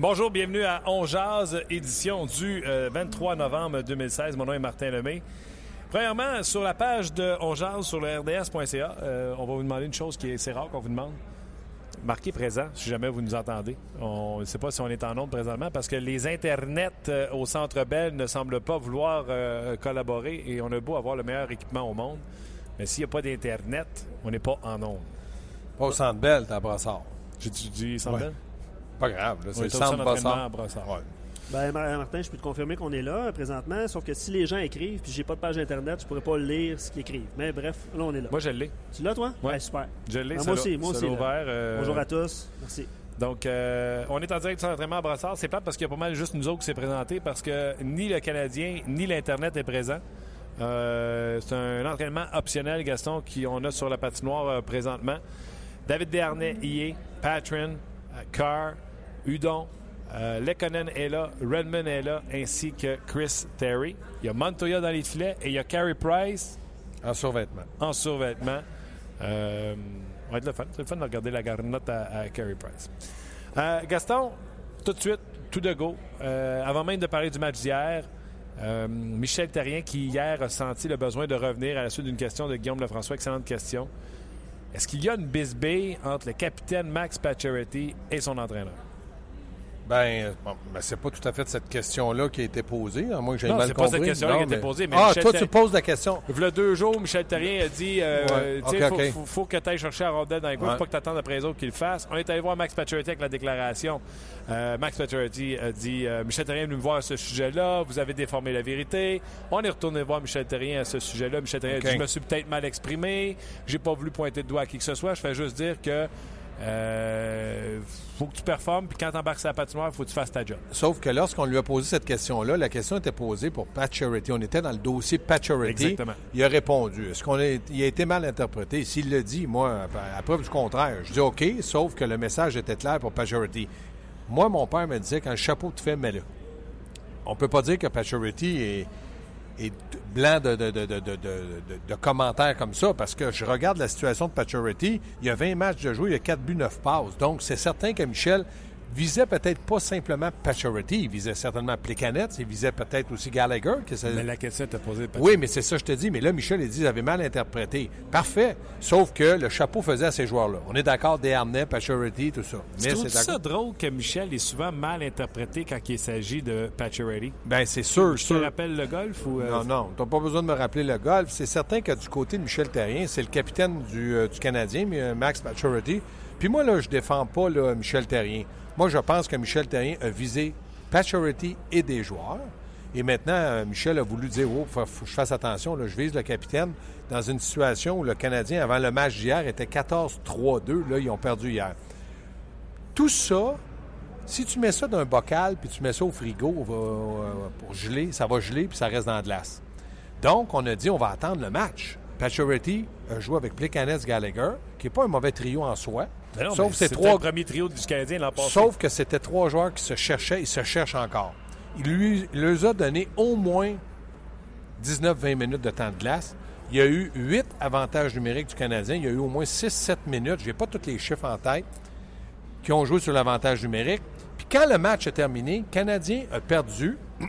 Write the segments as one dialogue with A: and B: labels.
A: Bonjour, bienvenue à On Jazz, édition du 23 novembre 2016. Mon nom est Martin Lemay. Premièrement, sur la page de On Jazz sur le RDS.ca, euh, on va vous demander une chose qui est assez rare qu'on vous demande. Marquez présent, si jamais vous nous entendez. On ne sait pas si on est en onde présentement parce que les internets euh, au Centre Bell ne semblent pas vouloir euh, collaborer et on a beau avoir le meilleur équipement au monde. Mais s'il n'y a pas d'Internet, on n'est pas en onde.
B: Pas au Centre Bell, t'es à Brassard.
A: J'ai dit Centre
B: Ouais.
A: Bell?
B: Pas grave, là, c'est
A: On
B: le Centre. Brassard. Ouais.
C: Ben, Mar- Martin, je peux te confirmer qu'on est là euh, présentement, sauf que si les gens écrivent puis j'ai pas de page internet, je pourrais pas lire ce qu'ils écrivent. Mais bref, là on est là.
A: Moi, je l'ai.
C: tu l'as toi?
A: Ouais.
C: Ouais, super.
A: Je l'ai. Ça
C: moi aussi, moi aussi,
A: ouvert, euh,
C: Bonjour à tous. Merci.
A: Donc, euh, on est en direct sur l'entraînement à Brassard. C'est plate parce qu'il y a pas mal juste nous autres qui s'est présenté parce que ni le Canadien ni l'Internet est présent. Euh, c'est un entraînement optionnel, Gaston, qu'on a sur la patinoire euh, présentement. David Desharnais y est, Patron, euh, Carr, Udon, euh, Lekkonen est là, Redmond est là, ainsi que Chris Terry. Il y a Montoya dans les filets et il y a Carey Price
B: En survêtement.
A: en survêtement. Euh, va être le fun. C'est le fun de regarder la garnotte à, à Carey Price. Euh, Gaston, tout de suite, tout de go. Euh, avant même de parler du match d'hier, euh, Michel Terrien, qui hier a senti le besoin de revenir à la suite d'une question de Guillaume Lefrançois, excellente question. Est-ce qu'il y a une bisbille entre le capitaine Max Pacioretty et son entraîneur?
B: Ben, bon, ben, c'est pas tout à fait cette question-là qui a été posée, à moins que j'aie
A: Non,
B: mal
A: c'est pas cette question-là qui a été posée, mais
B: ah,
A: Michel
B: toi,
A: Ter-
B: tu poses la question.
A: Il y a deux jours, Michel Terrien a dit euh,
B: Ouais.
A: faut,
B: ok.
A: faut- faut que tu ailles chercher la rondelle dans les coins,
B: Ouais.
A: faut pas que tu attendes après les autres qu'ils le fassent. On est allé voir Max Pacioretty avec la déclaration. Euh, Max Pacioretty a dit euh, Michel Terrien est venu me voir à ce sujet-là, vous avez déformé la vérité. On est retourné voir Michel Terrien à ce sujet-là. Michel Terrien a dit Je me suis peut-être mal exprimé, j'ai pas voulu pointer de doigt à qui que ce soit, je fais juste dire que. Euh, faut que tu performes, puis quand tu embarques sur la patinoire, il faut que tu fasses ta job.
B: Sauf que lorsqu'on lui a posé cette question-là, la question était posée pour Pacioretty. On était dans le dossier Pacioretty.
A: Exactement.
B: Il a répondu. Est-ce qu'on a, il a été mal interprété? S'il le dit, moi, à preuve du contraire, je dis OK, sauf que le message était clair pour Pacioretty. Moi, mon père me disait, quand le chapeau te fait, mets-le. On peut pas dire que Pacioretty est, est blanc de commentaires comme ça, parce que je regarde la situation de Pacioretty. Il y a 20 matchs de jouer, il y a 4 buts, 9 passes. Donc, c'est certain que Michel visait peut-être pas simplement Pacioretty, il visait certainement Plekanec, il visait peut-être aussi Gallagher. Que ça-
A: Mais la question était posée par
B: oui, mais c'est ça, je te dis. Mais là, Michel, il dit, j'avais mal interprété. Parfait. Sauf que le chapeau faisait à ces joueurs-là. On est d'accord, Desharnais, Pacioretty, tout ça.
A: Tu
B: Mais c'est
A: ça drôle que Michel est souvent mal interprété quand il s'agit de Pacioretty?
B: Ben, c'est sûr,
A: Je te
B: sûr.
A: rappelle le golf ou... euh,
B: Non, non, t'as pas besoin de me rappeler le golf. C'est certain que du côté de Michel Terrien, c'est le capitaine du, euh, du Canadien, euh, Max Pacioretty. Puis moi, là, je défends pas là, Michel Terrien. Moi, je pense que Michel Terrien a visé Pacioretty et des joueurs. Et maintenant, euh, Michel a voulu dire, oh, faut, que je fasse attention, je vise le capitaine dans une situation où le Canadien, avant le match d'hier, était 14-3-2. Là, ils ont perdu hier. Tout ça, si tu mets ça dans un bocal puis tu mets ça au frigo pour geler, ça va geler puis ça reste dans la glace. Donc, on a dit on va attendre le match. Pacioretty a joué avec Plekanec Gallagher, qui n'est pas un mauvais trio en soi.
A: mais non,
B: sauf
A: mais
B: ces
A: c'était
B: trois
A: le premier trio du Canadien l'an passé.
B: Sauf que c'était trois joueurs qui se cherchaient et se cherchent encore. Il lui il leur a donné au moins 19-20 minutes de temps de glace. Il y a eu 8 avantages numériques du Canadien. Il y a eu au moins 6-7 minutes, je n'ai pas tous les chiffres en tête, qui ont joué sur l'avantage numérique. Puis quand le match est terminé, le Canadien a perdu.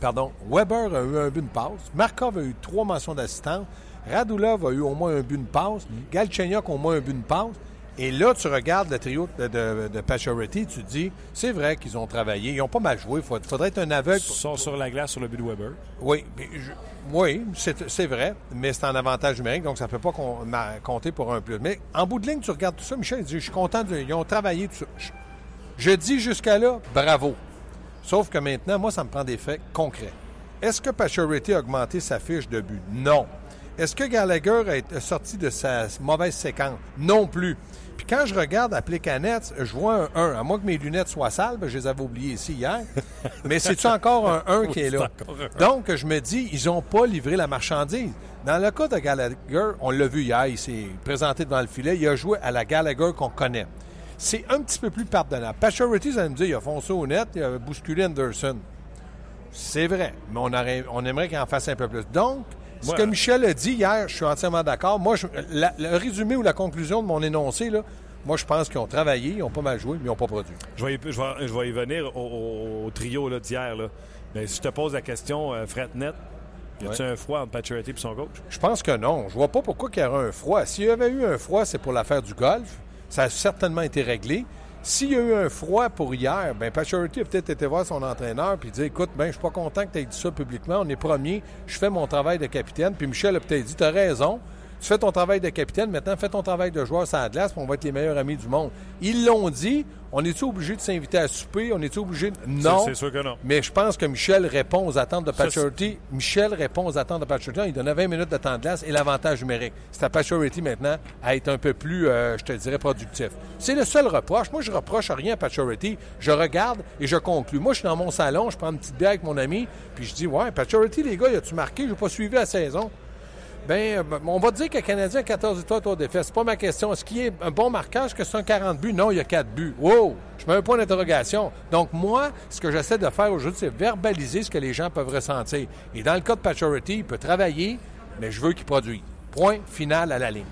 B: Pardon, Weber a eu un but de passe. Markov a eu trois mentions d'assistance. Radulov a eu au moins un but de passe. Galchenyuk au moins un but de passe. Et là, tu regardes le trio de, de, de Pacioretty, tu te dis, c'est vrai qu'ils ont travaillé. Ils ont pas mal joué. Il faudrait être un aveugle.
A: Ils sont sur la glace sur le but de Weber.
B: oui, je- oui, c'est vrai, mais c'est en avantage numérique, donc ça ne peut pas compter pour un plus. Mais en bout de ligne, tu regardes tout ça, Michel, je suis content, de- ils ont travaillé tout ça. Je, je dis jusqu'à là, bravo. Sauf que maintenant, moi, ça me prend des faits concrets. Est-ce que Pacioretty a augmenté sa fiche de but? Non. Est-ce que Gallagher est sorti de sa mauvaise séquence? Non plus. Puis quand je regarde à Canettes, je vois un 1. À moins que mes lunettes soient sales, ben, je les avais oubliées ici hier. Mais c'est-tu encore un 1 qui est là? Donc, je me dis, ils n'ont pas livré la marchandise. Dans le cas de Gallagher, on l'a vu hier, il s'est présenté devant le filet, il a joué à la Gallagher qu'on connaît. C'est un petit peu plus pardonnable. Vous allez me dire, il a foncé au net, il a bousculé Anderson. C'est vrai, mais on, on aimerait qu'il en fasse un peu plus. Donc, ce que Michel a dit hier, je suis entièrement d'accord. Moi, le résumé ou la conclusion de mon énoncé, là, moi, je pense qu'ils ont travaillé, ils ont pas mal joué, mais ils n'ont pas produit.
A: Je vais, y, venir au, trio d'hier. Mais si je te pose la question, euh, Fretnet, y a-t-il un froid entre Pacioretty et son coach?
B: Je pense que non. Je vois pas pourquoi il y aurait un froid. S'il y avait eu un froid, c'est pour l'affaire du golf. Ça a certainement été réglé. S'il y a eu un froid pour hier, ben Pacioretty a peut-être été voir son entraîneur puis dit écoute, ben je suis pas content que tu aies dit ça publiquement. On est premier. Je fais mon travail de capitaine. Puis Michel a peut-être dit tu as raison. Tu fais ton travail de capitaine, maintenant fais ton travail de joueur la glace, puis on va être les meilleurs amis du monde. Ils l'ont dit. On est-tu obligé de s'inviter à souper? On est-tu obligé de... Non.
A: C'est sûr que non.
B: Mais je pense que Michel répond aux attentes de Pacioretty. Michel répond aux attentes de Pacioretty. Il donne 20 minutes de temps de glace et l'avantage numérique. C'est à Pacioretty maintenant à être un peu plus, euh, je te dirais, productif. C'est le seul reproche. Moi, je reproche rien à Pacioretty. Je regarde et je conclus. Moi, je suis dans mon salon, je prends une petite bière avec mon ami, puis je dis, ouais, Pacioretty, les gars, y a-tu marqué? Je n'ai pas suivi la saison. Ben, euh, on va dire que le Canadien a 14 victoires, 3 défaites. C'est pas ma question. Est-ce qu'il y a un bon marquage que c'est un 40 buts? Non, il y a 4 buts. Wow! Je mets un point d'interrogation. Donc, moi, ce que j'essaie de faire aujourd'hui, c'est verbaliser ce que les gens peuvent ressentir. Et dans le cas de Pacioretty, il peut travailler, mais je veux qu'il produise. Point final à la ligne.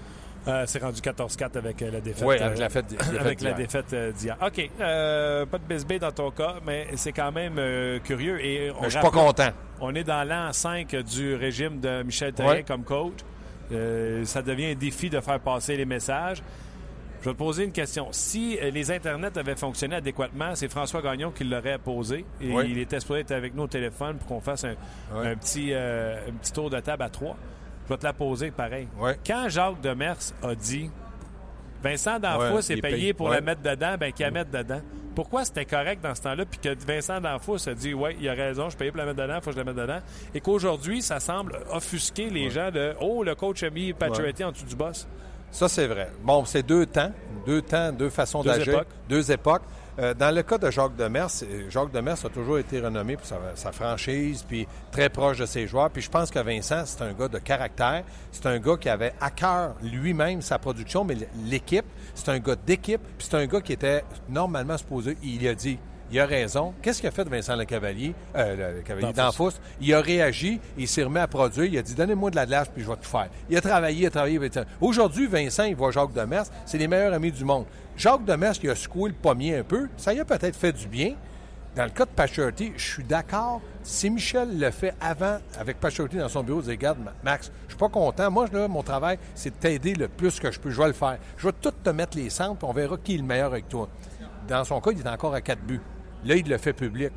A: Euh, c'est rendu 14-4 avec euh, la défaite.
B: Oui, avec la, fête,
A: avec la défaite d'hier. OK. pas de BSB dans ton cas, mais c'est quand même curieux. Et
B: je suis pas content.
A: On est dans l'an 5 du régime de Michel Therrien comme coach. ça devient un défi de faire passer les messages. Je vais te poser une question. Si les Internets avaient fonctionné adéquatement, c'est François Gagnon qui l'aurait posé. Et il était supposé être avec nous au téléphone pour qu'on fasse un, petit, un petit tour de table à trois. Je vais te la poser pareil. Quand Jacques Demers a dit Vincent D'Anfous est payé pour la mettre dedans, ben qu'il la mette dedans. Pourquoi c'était correct dans ce temps-là, puis que Vincent D'Anfous a dit Oui, il a raison, je suis payé pour la mettre dedans, il faut que je la mette dedans. Et qu'aujourd'hui, ça semble offusquer les gens de Oh, le coach a mis Pacioretty en dessous du boss.
B: Ça, c'est vrai. Bon, c'est deux temps, deux temps, deux façons d'agir, deux époques. Euh, dans le cas de Jacques Demers, Jacques Demers a toujours été renommé pour sa, franchise, puis très proche de ses joueurs. Puis je pense que Vincent, c'est un gars de caractère. C'est un gars qui avait à cœur lui-même sa production, mais l'équipe, c'est un gars d'équipe. Puis c'est un gars qui était normalement supposé, il a dit, il a raison. Qu'est-ce qu'a fait Vincent Lecavalier, euh, le Cavalier d'Anfous? Il a réagi, il s'est remis à produire, il a dit Donnez-moi de la glace, puis je vais tout faire. Il a travaillé, il a travaillé. Aujourd'hui, Vincent, il voit Jacques Demers, c'est les meilleurs amis du monde. Jacques Demers, qui a secoué le pommier un peu, ça y a peut-être fait du bien. Dans le cas de Pachorty, je suis d'accord. Si Michel le fait avant avec Pachorty dans son bureau, il dit Regarde, Max, je suis pas content. Moi, là, mon travail, c'est de t'aider le plus que je peux. Je vais le faire. Je vais tout te mettre les centres, puis on verra qui est le meilleur avec toi. Dans son cas, il est encore à quatre buts. Là, il le fait public.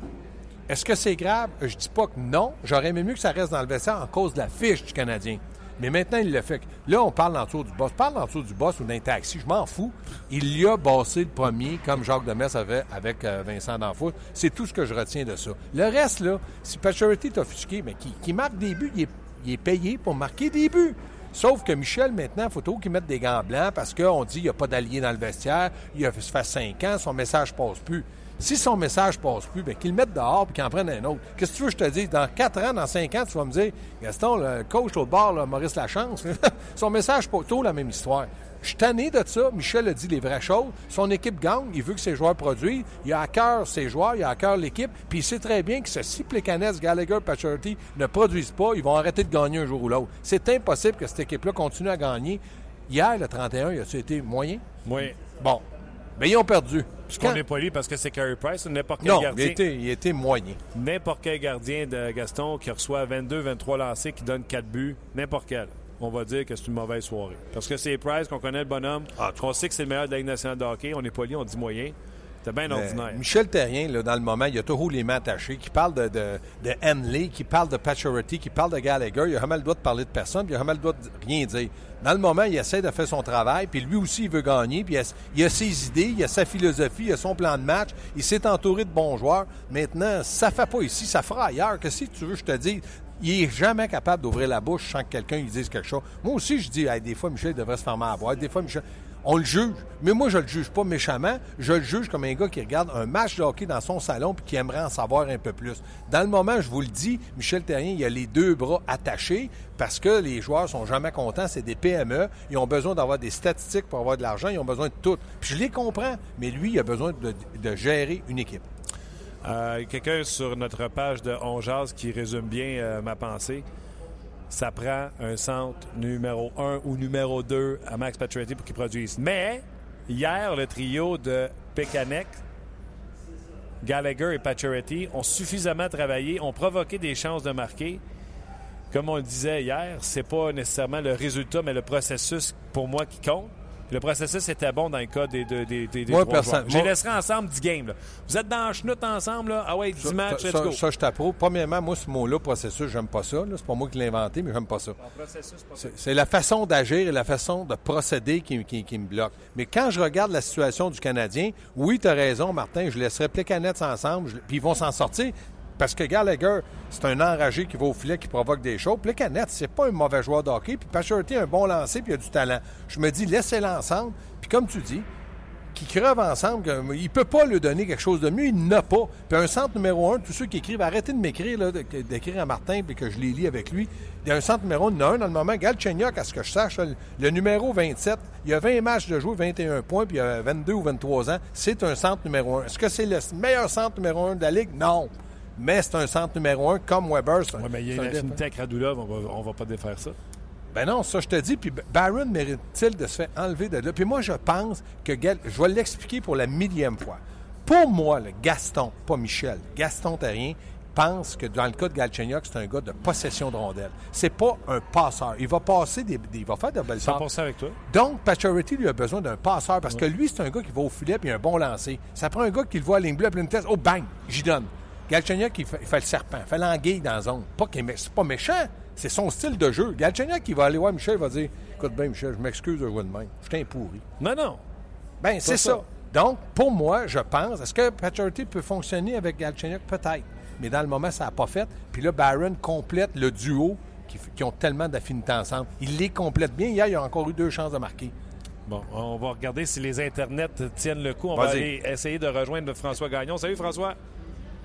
B: Est-ce que c'est grave? Je dis pas que non. J'aurais aimé mieux que ça reste dans le vestiaire en cause de la fiche du Canadien. Mais maintenant, il le fait. Là, on parle l'entour du boss. Parle l'entour du boss ou d'un taxi, je m'en fous. Il y a bossé le premier, comme Jacques Demers avait avec euh, Vincent D'Anfous. C'est tout ce que je retiens de ça. Le reste, là, si Pacioretty est offusqué, mais qui, marque des buts, il est, payé pour marquer des buts. Sauf que Michel, maintenant, il faut toujours qu'il mette des gants blancs parce qu'on dit qu'il n'y a pas d'allié dans le vestiaire. Il a fait cinq ans, son message passe plus. Si son message passe plus, bien, qu'il le mette dehors et qu'il en prenne un autre. Qu'est-ce que tu veux que je te dise? Dans quatre ans, dans cinq ans, tu vas me dire, Gaston, le coach au bord, Maurice Lachance, son message passe tout la même histoire. Je suis tanné de ça. Michel a dit les vraies choses. Son équipe gagne. Il veut que ses joueurs produisent. Il a à cœur ses joueurs. Il a à cœur l'équipe. Puis il sait très bien que si Plekanec, Gallagher, Pacioretty ne produisent pas, ils vont arrêter de gagner un jour ou l'autre. C'est impossible que cette équipe-là continue à gagner. Hier, le 31, il a été moyen?
A: Oui.
B: Bon. Mais ils ont perdu.
A: On n'est pas lui parce que c'est Carey Price, n'importe quel gardien.
B: Il était, il était moyen.
A: N'importe quel gardien de Gaston qui reçoit 22, 23 lancés, qui donne 4 buts, n'importe quel. On va dire que c'est une mauvaise soirée. Parce que c'est Price, qu'on connaît le bonhomme, ah, qu'on sait que c'est le meilleur de la Ligue nationale de hockey. On n'est pas lié, on dit moyen. C'est bien ordinaire.
B: Michel Terrien, là, dans le moment, il a toujours les mains attachées, qui parle de, de, de Henley, qui parle de Pacioretty, qui parle de Gallagher. Il a jamais le droit de parler de personne, puis il a jamais le droit de rien dire. Dans le moment, il essaie de faire son travail, puis lui aussi, il veut gagner, puis il a, il a ses idées, il a sa philosophie, il a son plan de match, il s'est entouré de bons joueurs. Maintenant, ça fait pas ici, ça fera ailleurs. Que si tu veux, je te dis, il est jamais capable d'ouvrir la bouche sans que quelqu'un lui dise quelque chose. Moi aussi, je dis, hey, des fois, Michel devrait se faire à voir. Des fois, Michel on le juge. Mais moi, je le juge pas méchamment. Je le juge comme un gars qui regarde un match de hockey dans son salon et qui aimerait en savoir un peu plus. Dans le moment, je vous le dis, Michel Terrien, il a les deux bras attachés parce que les joueurs sont jamais contents. C'est des PME. Ils ont besoin d'avoir des statistiques pour avoir de l'argent. Ils ont besoin de tout. Puis je les comprends. Mais lui, il a besoin de, gérer une équipe.
A: Euh, quelqu'un sur notre page de On qui résume bien euh, ma pensée ça prend un centre numéro 1 ou numéro 2 à Max Pacioretty pour qu'il produise. Mais hier, le trio de Pekanek, Gallagher et Pacioretty ont suffisamment travaillé, ont provoqué des chances de marquer. Comme on le disait hier, c'est pas nécessairement le résultat, mais le processus pour moi qui compte. Le processus était bon dans le cas des, des, des, des
B: moi, personne,
A: Je les laisserai ensemble 10 games. Vous êtes dans la chenoute ensemble, là? Ah ouais, 10 matchs, let's
B: ça,
A: go.
B: Ça, je t'approuve. Premièrement, moi, ce mot-là, processus, j'aime pas ça. C'est pas moi qui l'ai inventé, mais j'aime pas ça. C'est la façon d'agir et la façon de procéder qui, qui, me bloque. Mais quand je regarde la situation du Canadien, oui, tu as raison, Martin, je laisserai canettes ensemble, puis ils vont s'en sortir. Parce que Gallagher, c'est un enragé qui va au filet, qui provoque des choses. Puis Canet, c'est pas un mauvais joueur de hockey. Puis Pachorty a un bon lancer, puis il a du talent. Je me dis, laissez-les ensemble. Puis comme tu dis, qui crevent ensemble, il ne peut pas lui donner quelque chose de mieux, il n'a pas. Puis un centre numéro un, tous ceux qui écrivent, arrêtez de m'écrire, d'écrire à Martin, puis que je les lis avec lui. Il y a un centre numéro un, il y un dans le moment. Galchenyuk, à ce que je sache, le numéro 27, il a 20 matchs de jouer, 21 points, puis il a 22 ou 23 ans. C'est un centre numéro un. Est-ce que c'est le meilleur centre numéro un de la Ligue? Non mais c'est un centre numéro un comme Weber.
A: Oui, mais il y a une avec Radulov, on va, va pas défaire ça.
B: Ben non, ça je te dis. Puis Barron mérite-t-il de se faire enlever de là? Puis moi, je pense que je vais l'expliquer pour la millième fois. Pour moi, le Gaston, pas Michel, Gaston Terrien, pense que dans le cas de Galchenyuk, c'est un gars de possession de rondelles. C'est pas un passeur. Il va passer des, il va faire de belles passes.
A: avec toi.
B: Donc, Pacioretty lui a besoin d'un passeur parce que lui, c'est un gars qui va au filet puis un bon lancer. Ça prend un gars qui le voit à ligne bleue, à pleine tête. Oh, bang! J'y donne. Galchenyuk, il fait, il fait, le serpent, il fait l'anguille dans la zone. Pas c'est pas méchant, c'est son style de jeu. Galchenyuk, il va aller voir Michel, il va dire Écoute bien, Michel, je m'excuse de jouer de même. Je t'ai pourri.
A: Non, non.
B: Ben, c'est ça. Donc, pour moi, je pense, est-ce que Paturity peut fonctionner avec Galchenyuk? Peut-être. Mais dans le moment, ça n'a pas fait. Puis là, Barron complète le duo qui, ont tellement d'affinités ensemble. Il les complète bien. Hier, il a encore eu deux chances de marquer.
A: Bon, on va regarder si les internets tiennent le coup. On va aller essayer de rejoindre François Gagnon. Salut, François.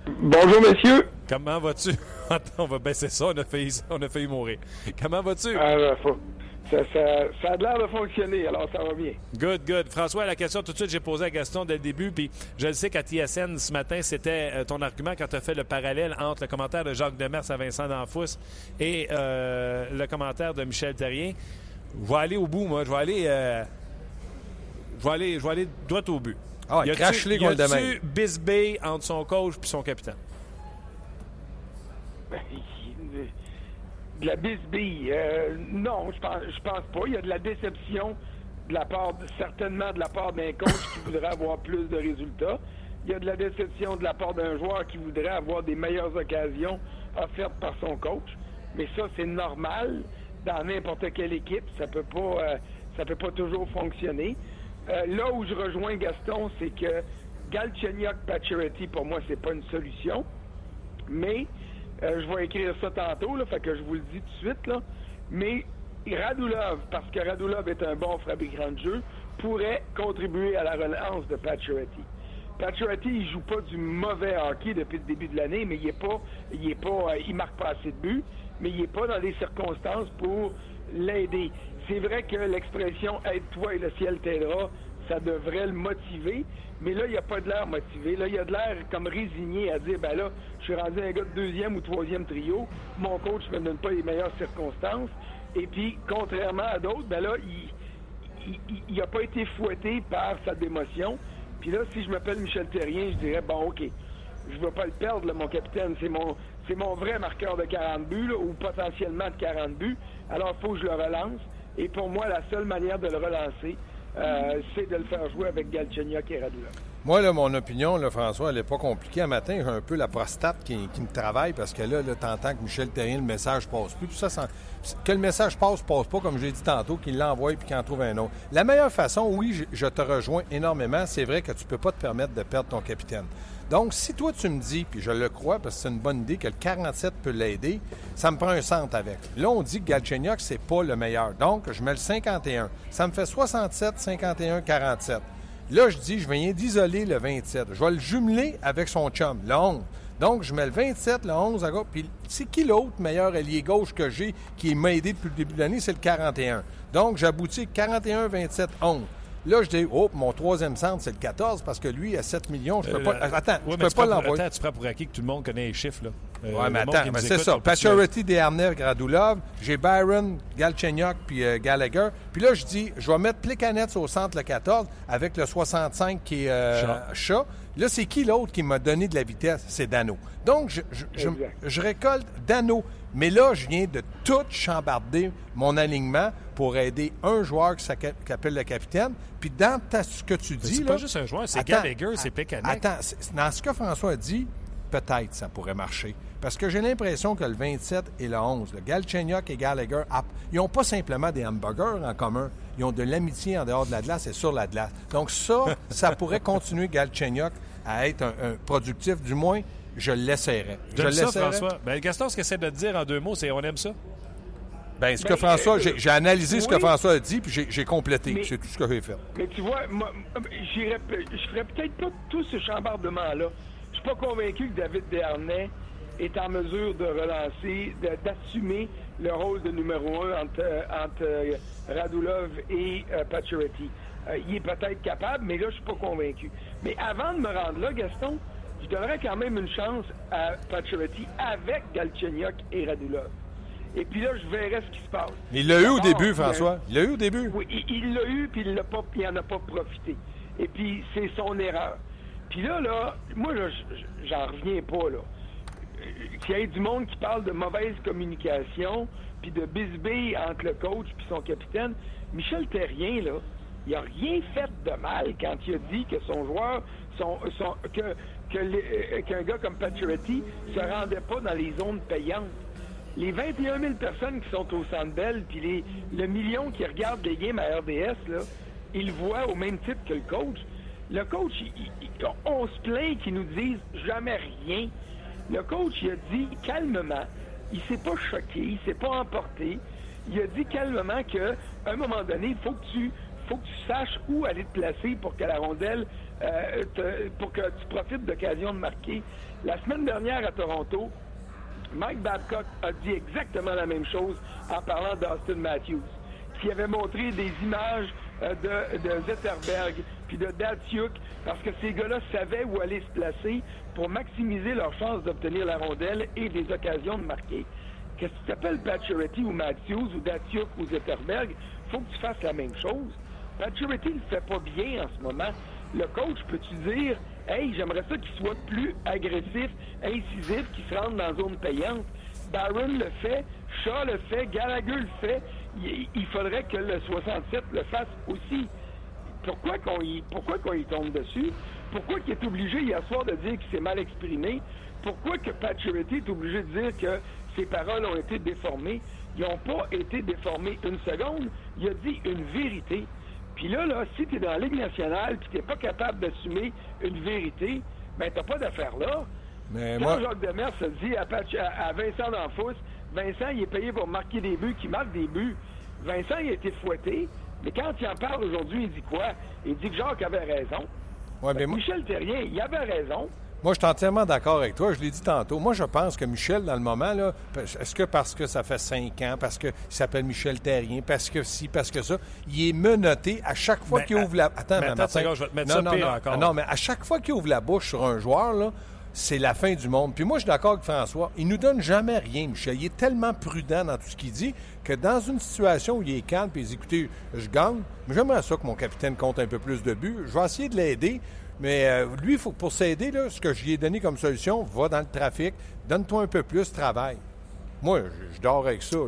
D: Bonjour, messieurs.
A: Comment vas-tu? Attends, on va baisser ça, on a failli, on a failli mourir. Comment vas-tu?
D: Ah, ben, ça, ça, a l'air de fonctionner, alors ça va bien.
A: Good, good. François, la question tout de suite, j'ai posé à Gaston dès le début, puis je le sais qu'à TSN ce matin, c'était euh, ton argument quand tu as fait le parallèle entre le commentaire de Jacques Demers à Vincent D'Anfous et euh, le commentaire de Michel Terrien. Je vais aller au bout, moi. Je vais aller, euh, je vais aller, je vais aller droit au but.
B: Ah crache-les contre.
A: Y a bisbee entre son coach et son capitaine?
D: Ben, de la bisbille, euh, non, je pense, je pense pas. Il y a de la déception de la part, certainement de la part d'un coach qui voudrait avoir plus de résultats. Il y a de la déception de la part d'un joueur qui voudrait avoir des meilleures occasions offertes par son coach. Mais ça, c'est normal dans n'importe quelle équipe. Ça peut pas, euh, ça peut pas toujours fonctionner. Euh, là où je rejoins Gaston, c'est que Galchenyuk Pacioretty, pour moi, c'est pas une solution. Mais euh, je vais écrire ça tantôt, là, fait que je vous le dis tout de suite. Là. Mais Radulov, parce que Radulov est un bon fabricant de jeu, pourrait contribuer à la relance de Pacioretty. Pacioretty, il joue pas du mauvais hockey depuis le début de l'année, mais il est pas, il est pas, euh, il marque pas assez de buts, mais il est pas dans les circonstances pour l'aider. C'est vrai que l'expression aide-toi et le ciel t'aidera, ça devrait le motiver, mais là, il n'y a pas de l'air motivé. Là, il y a de l'air comme résigné à dire, ben là, je suis rendu un gars de deuxième ou troisième trio, mon coach ne me donne pas les meilleures circonstances. Et puis, contrairement à d'autres, ben là, il n'a pas été fouetté par sa démotion. Puis là, si je m'appelle Michel Terrien, je dirais, bon, OK, je ne vais pas le perdre, mon capitaine. C'est mon, c'est mon vrai marqueur de 40 buts, ou potentiellement de 40 buts. Alors, il faut que je le relance. Et pour moi, la seule manière de le relancer, euh, c'est de le faire jouer avec Galchenyuk et Radulov.
B: Moi, là, mon opinion, là, François, elle n'est pas compliquée. Un matin, j'ai un peu la prostate qui, qui me travaille parce que là, t'entends que Michel Terrien, le message passe plus. Ça, que le message passe, passe pas, comme j'ai dit tantôt, qu'il l'envoie puis qu'il en trouve un autre. La meilleure façon, oui, je, je te rejoins énormément, c'est vrai que tu peux pas te permettre de perdre ton capitaine. Donc, si toi, tu me dis, puis je le crois parce que c'est une bonne idée, que le 47 peut l'aider, ça me prend un centre avec. Là, on dit que Galchenyuk, c'est pas le meilleur. Donc, je mets le 51. Ça me fait 67, 51, 47. Là, je dis, je viens d'isoler le 27. Je vais le jumeler avec son chum, le 11. Donc, je mets le 27, le 11 à gauche. Puis, c'est qui l'autre meilleur allié gauche que j'ai qui m'a aidé depuis le début de l'année? C'est le 41. Donc, j'aboutis 41, 27, 11. Là, je dis, oh, mon troisième centre, c'est le 14 parce que lui, à 7 millions, je peux pas.
A: Euh,
B: Attends,
A: ouais,
B: je peux pas l'envoyer.
A: Attends, tu prends pour acquis que tout le monde connaît les chiffres, là. Euh,
B: Oui, mais
A: le monde
B: attends, mais c'est ça. Pacioretty, Desharnais, Gradulov. J'ai Byron, Galchenyuk puis euh, Gallagher. Puis là, je dis, je vais mettre Plekanec au centre le 14 avec le 65 qui est
A: Chat.
B: Là, c'est qui l'autre qui m'a donné de la vitesse? C'est Dano. Donc, je, je- je-
D: Exact.
B: je récolte Dano. Mais là, je viens de tout chambarder mon alignement pour aider un joueur qui s'appelle le capitaine. Puis dans ta- ce que tu dis...
A: c'est pas juste un joueur, c'est Gallagher, c'est Plekanec.
B: Attends, dans ce que François a dit, peut-être ça pourrait marcher. Parce que j'ai l'impression que le 27 et le 11, le Galchenyuk et Gallagher, ils n'ont pas simplement des hamburgers en commun. Ils ont de l'amitié en dehors de la glace et sur la glace. Donc ça, ça pourrait continuer Galchenyuk à être un, un productif. Du moins, je l'essaierais. Je
A: ça,
B: l'essaierais.
A: François. Ben, Gaston, ce qu'il essaie de te dire en deux mots, c'est on aime ça.
B: Ben, ce que
D: Ben,
B: François,
D: euh,
B: j'ai j'ai analysé ce que. François a dit, puis j'ai- j'ai complété.
D: Mais-
B: C'est tout ce que j'ai fait.
D: Mais tu vois, moi, je ferais peut-être pas tout ce chambardement-là. Je suis pas convaincu que David Dernay est en mesure de relancer, de- d'assumer le rôle de numéro un entre, euh, entre euh, Radulov et euh, Pacioretty. Euh, il est peut-être capable, mais là, je suis pas convaincu. Mais avant de me rendre là, Gaston, je donnerais quand même une chance à Pacioretty avec Galchenyuk et Radulov. Et puis là, je verrai ce qui se passe.
B: Il l'a eu au début, François. Il l'a eu au début.
D: oui, il- il l'a eu, puis il l'a pas, il en a pas profité. Et puis, c'est son erreur. Puis là, là, moi, j'en reviens pas, là. Qu'il y ait du monde qui parle de mauvaise communication, puis de bisbille entre le coach puis son capitaine. Michel Terrien, là, il a rien fait de mal quand il a dit que son joueur, son, son- que, euh, qu'un gars comme Pacioretty se rendait pas dans les zones payantes les 21 000 personnes qui sont au Centre Bell, puis les, le million qui regardent les games à RDS, là, ils le voient au même titre que le coach. Le coach, il- on se plaint qu'ils nous disent jamais rien. Le coach, il a dit calmement, il s'est pas choqué, il s'est pas emporté. Il a dit calmement que, à un moment donné, il faut que tu faut que tu saches où aller te placer pour que la rondelle, euh, pour que tu profites d'occasion de marquer. La semaine dernière à Toronto, Mike Babcock a dit exactement la même chose en parlant d'Austin Matthews, qui avait montré des images euh, de, de Zetterberg puis de Datsuk, parce que ces gars-là savaient où aller se placer pour maximiser leurs chances d'obtenir la rondelle et des occasions de marquer. Que tu t'appelles Pacioretty ou Matthews ou Datsuk ou Zetterberg, faut que tu fasses la même chose. Pacioretty ne le fait pas bien en ce moment. Le coach, peux-tu dire, hey, j'aimerais ça qu'il soit plus agressif, incisif, qu'il se rende dans la zone payante? Barron le fait, Shaw le fait, Gallagher le fait. Il, faudrait que le 67 le fasse aussi. Pourquoi qu'on y, tombe dessus? Pourquoi qu'il est obligé hier soir de dire qu'il s'est mal exprimé? Pourquoi que Pacioretty est obligé de dire que ses paroles ont été déformées? Ils n'ont pas été déformées une seconde. Il a dit une vérité. Puis là, là, si tu es dans la Ligue nationale puis tu n'es pas capable d'assumer une vérité, ben t'as pas d'affaire là.
B: Mais
D: Quand
B: moi,
D: Jacques Demers se dit à, Patch- à- à Vincent D'Anfous, Vincent, il est payé pour marquer des buts, qui marque des buts. Vincent, il a été fouetté, mais quand il en parle aujourd'hui, il dit quoi? Il dit que Jacques avait raison.
B: ouais, mais moi,
D: Michel Terrien, il avait raison.
B: Moi, je suis entièrement d'accord avec toi. Je l'ai dit tantôt. Moi, je pense que Michel, dans le moment, là, est-ce que parce que ça fait cinq ans, parce qu'il s'appelle Michel Terrien, parce que si, parce que ça, il est menotté à chaque fois qu'il ouvre la. Attends,
A: mais attends seconde, je vais te mettre
B: non,
A: ça
B: non,
A: pire
B: non,
A: encore.
B: Non, mais à chaque fois qu'il ouvre la bouche sur un joueur, là, c'est la fin du monde. Puis moi, je suis d'accord avec François. Il nous donne jamais rien, Michel. Il est tellement prudent dans tout ce qu'il dit que dans une situation où il est calme, puis il dit écoutez, je gagne, mais j'aimerais ça que mon capitaine compte un peu plus de buts. Je vais essayer de l'aider. Mais euh, lui, faut, pour s'aider, ce que je lui ai donné comme solution, va dans le trafic, donne-toi un peu plus, travaille. Moi, je, je dors avec ça. Là,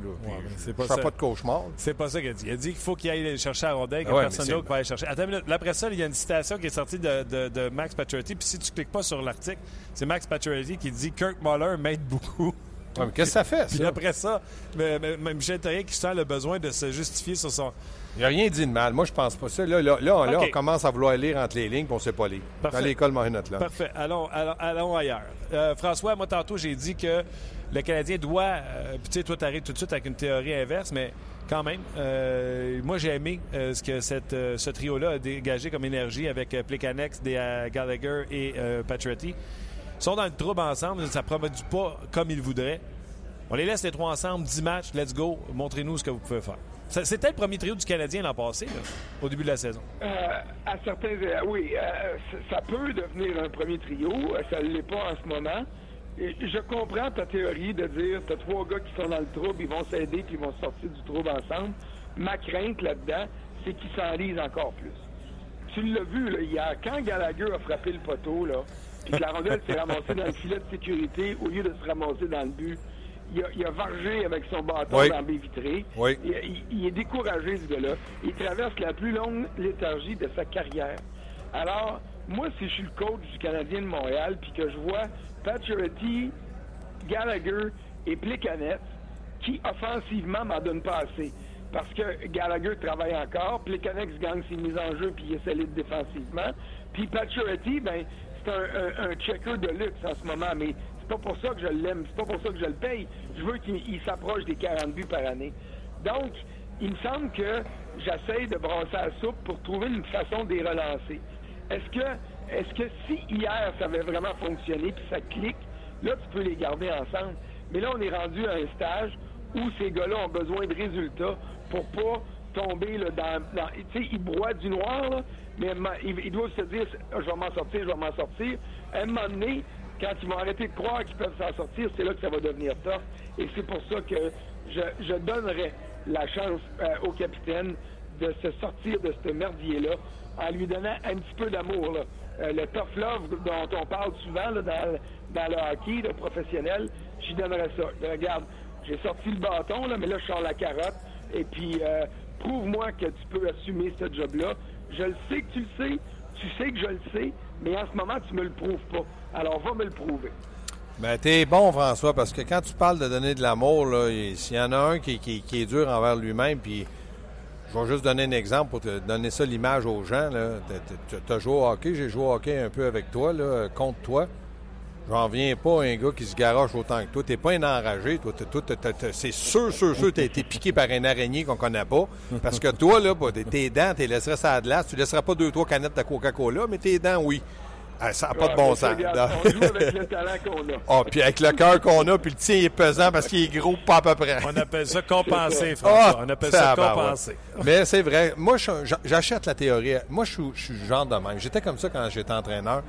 B: je ne fais
A: ça.
B: pas de cauchemar.
A: C'est pas ça qu'il a dit. Il a dit qu'il faut qu'il aille chercher à rondelle, qu'il n'y a
B: Ouais,
A: personne d'autre qui va aller chercher. Attends une minute. Après ça, il y a une citation qui est sortie de, de- de Max Pacioretty. Puis si tu cliques pas sur l'article, c'est Max Pacioretty qui dit Kirk Muller m'aide beaucoup.
B: Ouais, mais qu'est-ce que ça fait,
A: Puis
B: ça?
A: après ça, mais- mais- Michel Terrien qui sent le besoin de se justifier sur son.
B: Il n'a rien dit de mal. Moi, je pense pas ça. Là, là, là, on commence à vouloir lire entre les lignes, puis on ne sait pas lire.
A: Parfait.
B: Dans l'école Marinette, là.
A: Parfait. Allons, allons, allons ailleurs. Euh, François, moi, tantôt, j'ai dit que le Canadien doit. euh, tu sais, toi, tu arrives tout de suite avec une théorie inverse, mais quand même, euh, moi, j'ai aimé euh, ce que cette, ce trio-là a dégagé comme énergie avec Plekanex, Gallagher et. Ils sont dans le trouble ensemble. Ça ne promet pas comme ils voudraient. On les laisse les trois ensemble, 10 matchs, let's go. Montrez-nous ce que vous pouvez faire. C'était le premier trio du Canadien l'an passé, au début de la saison.
D: Euh, à certains, euh, oui, euh, ça peut devenir un premier trio. euh, Ça ne l'est pas en ce moment. Je comprends ta théorie de dire tu as trois gars qui sont dans le trouble, ils vont s'aider puis ils vont sortir du trouble ensemble. Ma crainte là-dedans, c'est qu'ils s'enlisent encore plus. Tu l'as vu hier, quand Gallagher a frappé le poteau, là, puis que la rondelle s'est ramassée dans le filet de sécurité au lieu de se ramasser dans le but, il a, il a vargé avec son bâton
B: Oui.
D: dans le baie vitrée.
B: Oui.
D: Il, il- il est découragé, ce gars-là. Il traverse la plus longue léthargie de sa carrière. Alors, moi, si je suis le coach du Canadien de Montréal, puis que je vois Pacioretty, Gallagher et Plekanec, qui offensivement m'en donnent pas assez. Parce que Gallagher travaille encore, Plekanec gagne ses mises en jeu, puis il est solide défensivement. Puis Pacioretty, ben, un, un- un checker de luxe en ce moment, mais c'est pas pour ça que je l'aime, c'est pas pour ça que je le paye. Je veux qu'il il s'approche des 40 buts par année. Donc, il me semble que j'essaye de brasser la soupe pour trouver une façon de les relancer. Est-ce que, est-ce que si hier ça avait vraiment fonctionné puis ça clique, là tu peux les garder ensemble. Mais là on est rendu à un stage où ces gars-là ont besoin de résultats pour pas tomber dans, dans- tu sais ils broient du noir là, mais ma- ils, doivent se dire je vais m'en sortir, je vais m'en sortir. À un moment donné, quand ils vont arrêter de croire qu'ils peuvent s'en sortir, c'est là que ça va devenir tough. Et c'est pour ça que je, je donnerais la chance euh, au capitaine de se sortir de ce merdier-là en lui donnant un petit peu d'amour. Euh, le tough love dont on parle souvent dans, le hockey le professionnel, j'y donnerais ça. Regarde, j'ai sorti le bâton, mais là, je sors la carotte. Et puis, euh, prouve-moi que tu peux assumer ce job-là. Je le sais que tu le sais, tu sais que je le sais, mais en ce moment, tu me le prouves pas. Alors, va me le prouver.
B: Ben, t'es bon, François, parce que quand tu parles de donner de l'amour, s'il y en a un qui, est dur envers lui-même, puis je vais juste donner un exemple pour te donner ça l'image aux gens. Tu as joué au hockey, j'ai joué au hockey un peu avec toi, contre toi. J'en viens pas à un gars qui se garoche autant que toi. T'es pas un enragé, toi. T'es- t'es- t'es- t'es- c'est sûr, sûr, sûr, t'as été piqué par une araignée qu'on connaît pas. Parce que toi, là, bah, tes- tes dents, tu les laisserais ça à glace. Tu laisseras pas deux, trois canettes de Coca-Cola, mais tes dents, oui. Ah, ça n'a pas de bon sens.
D: regarde, on joue avec le talent qu'on a.
B: Ah, puis avec le cœur qu'on a, puis le tien il est pesant parce qu'il est gros, pas à peu près.
A: On appelle ça compenser, François.
B: Ah,
A: On appelle ça
B: tabarouette.
A: compenser.
B: Mais c'est vrai. Moi, j'achète la théorie. Moi, je suis, je suis le genre de même. J'étais comme ça quand j'étais entraîneur.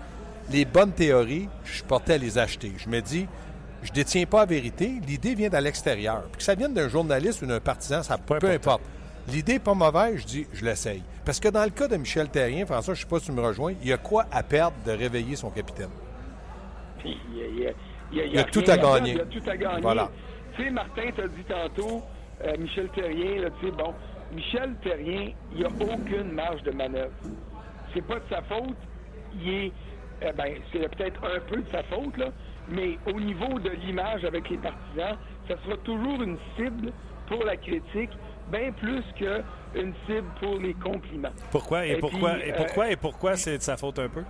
B: Les bonnes théories, je portais à les acheter. Je me dis, je détiens pas la vérité. L'idée vient de l'extérieur. Puis que ça vienne d'un journaliste ou d'un partisan, ça peu,
A: important.
B: importe. L'idée n'est pas mauvaise, je dis, je l'essaye. Parce que dans le cas de Michel Terrien, François, je ne sais pas si tu me rejoins, il y a quoi à perdre de réveiller son capitaine?
D: Puis, il y a, il y a- il y a- il y
B: Il y a
D: a
B: tout à gagner.
D: Il y a tout à gagner.
B: Voilà.
D: Tu sais, Martin t'a dit tantôt, euh, Michel Terrien, tu sais, bon, Michel Terrien, il n'y a aucune marge de manœuvre. C'est pas de sa faute. Il est, euh, ben, c'est peut-être un peu de sa faute, là, mais au niveau de l'image avec les partisans, ça sera toujours une cible pour la critique, bien plus qu'une cible pour les compliments.
A: Pourquoi et,
D: Et
A: pourquoi
D: puis,
A: et
D: euh,
A: pourquoi et pourquoi c'est de sa faute un peu?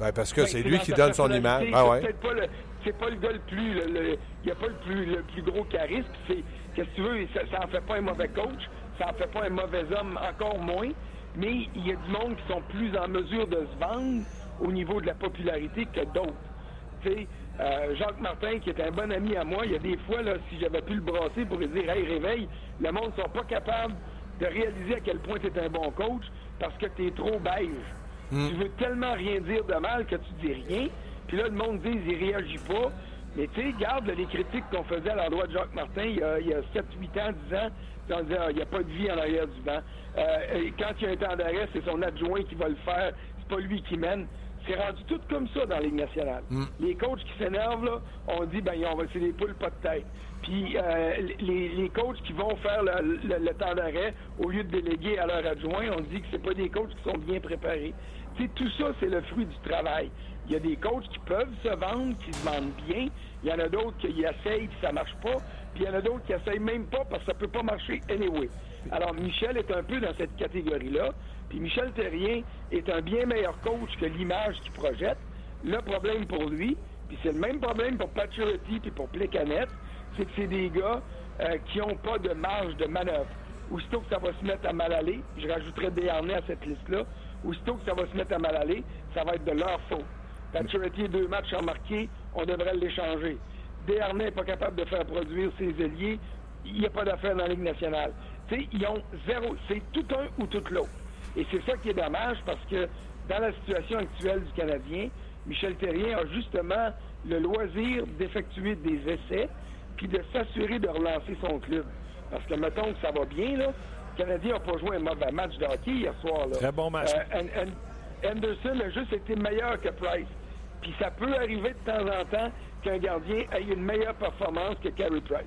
B: Ben, parce que
D: Ben,
B: c'est lui qui donne son image. Ah
D: C'est
B: ouais.
D: peut-être pas le, c'est pas le gars le plus, le, le- il a pas le plus, le plus gros charisme. C'est, qu'est-ce que tu veux, ça, ça en fait pas un mauvais coach, ça en fait pas un mauvais homme, encore moins. Mais il y a du monde qui sont plus en mesure de se vendre au niveau de la popularité que d'autres. Tu sais, euh, Jacques Martin, qui est un bon ami à moi, il y a des fois, là, si j'avais pu le brasser pour lui dire Hey, réveille, le monde ne sont pas capables de réaliser à quel point tu es un bon coach parce que tu es trop beige. Tu veux tellement rien dire de mal que tu dis rien. Puis là, le monde dit il réagit pas. Mais tu sais, garde là, les critiques qu'on faisait à l'endroit de Jacques Martin il y a, il y a 7, 8 ans, 10 ans. On disait, Ah, il n'y a pas de vie en arrière du banc. Euh, et quand il y a un temps d'arrêt, c'est son adjoint qui va le faire. C'est pas lui qui mène. C'est rendu tout comme ça dans la Ligue nationale. Les coachs qui s'énervent, là, on dit, ben, on va c'est des poules pas de tête. Puis euh, les, les coachs qui vont faire le, le- le temps d'arrêt, au lieu de déléguer à leur adjoint, on dit que c'est pas des coachs qui sont bien préparés. Tu sais, tout ça, c'est le fruit du travail. Il y a des coachs qui peuvent se vendre, qui se vendent bien. Il y en a d'autres qui essayent, puis ça marche pas. Puis il y en a d'autres qui essayent même pas parce que ça peut pas marcher anyway. Alors, Michel est un peu dans cette catégorie-là. Puis Michel Terrien est un bien meilleur coach que l'image qu'il projette. Le problème pour lui, puis c'est le même problème pour Paturity puis pour Plecanet, c'est que c'est des gars euh, qui n'ont pas de marge de manœuvre. Aussitôt que ça va se mettre à mal aller, je rajouterai Desharnais à cette liste-là, aussitôt que ça va se mettre à mal aller, ça va être de leur faute. Paturity, deux matchs en marqué, on devrait l'échanger. Desharnais n'est pas capable de faire produire ses ailiers, il n'y a pas d'affaire dans la Ligue nationale. Tu sais, ils ont zéro. C'est tout un ou tout l'autre. Et c'est ça qui est dommage parce que dans la situation actuelle du Canadien, Michel Terrien a justement le loisir d'effectuer des essais puis de s'assurer de relancer son club. Parce que mettons que ça va bien, là. Le Canadien n'a pas joué un mauvais match de hockey hier soir. Là.
A: Très bon match.
D: Euh, An- An- Anderson a juste été meilleur que Price. Puis ça peut arriver de temps en temps qu'un gardien ait une meilleure performance que Carey Price.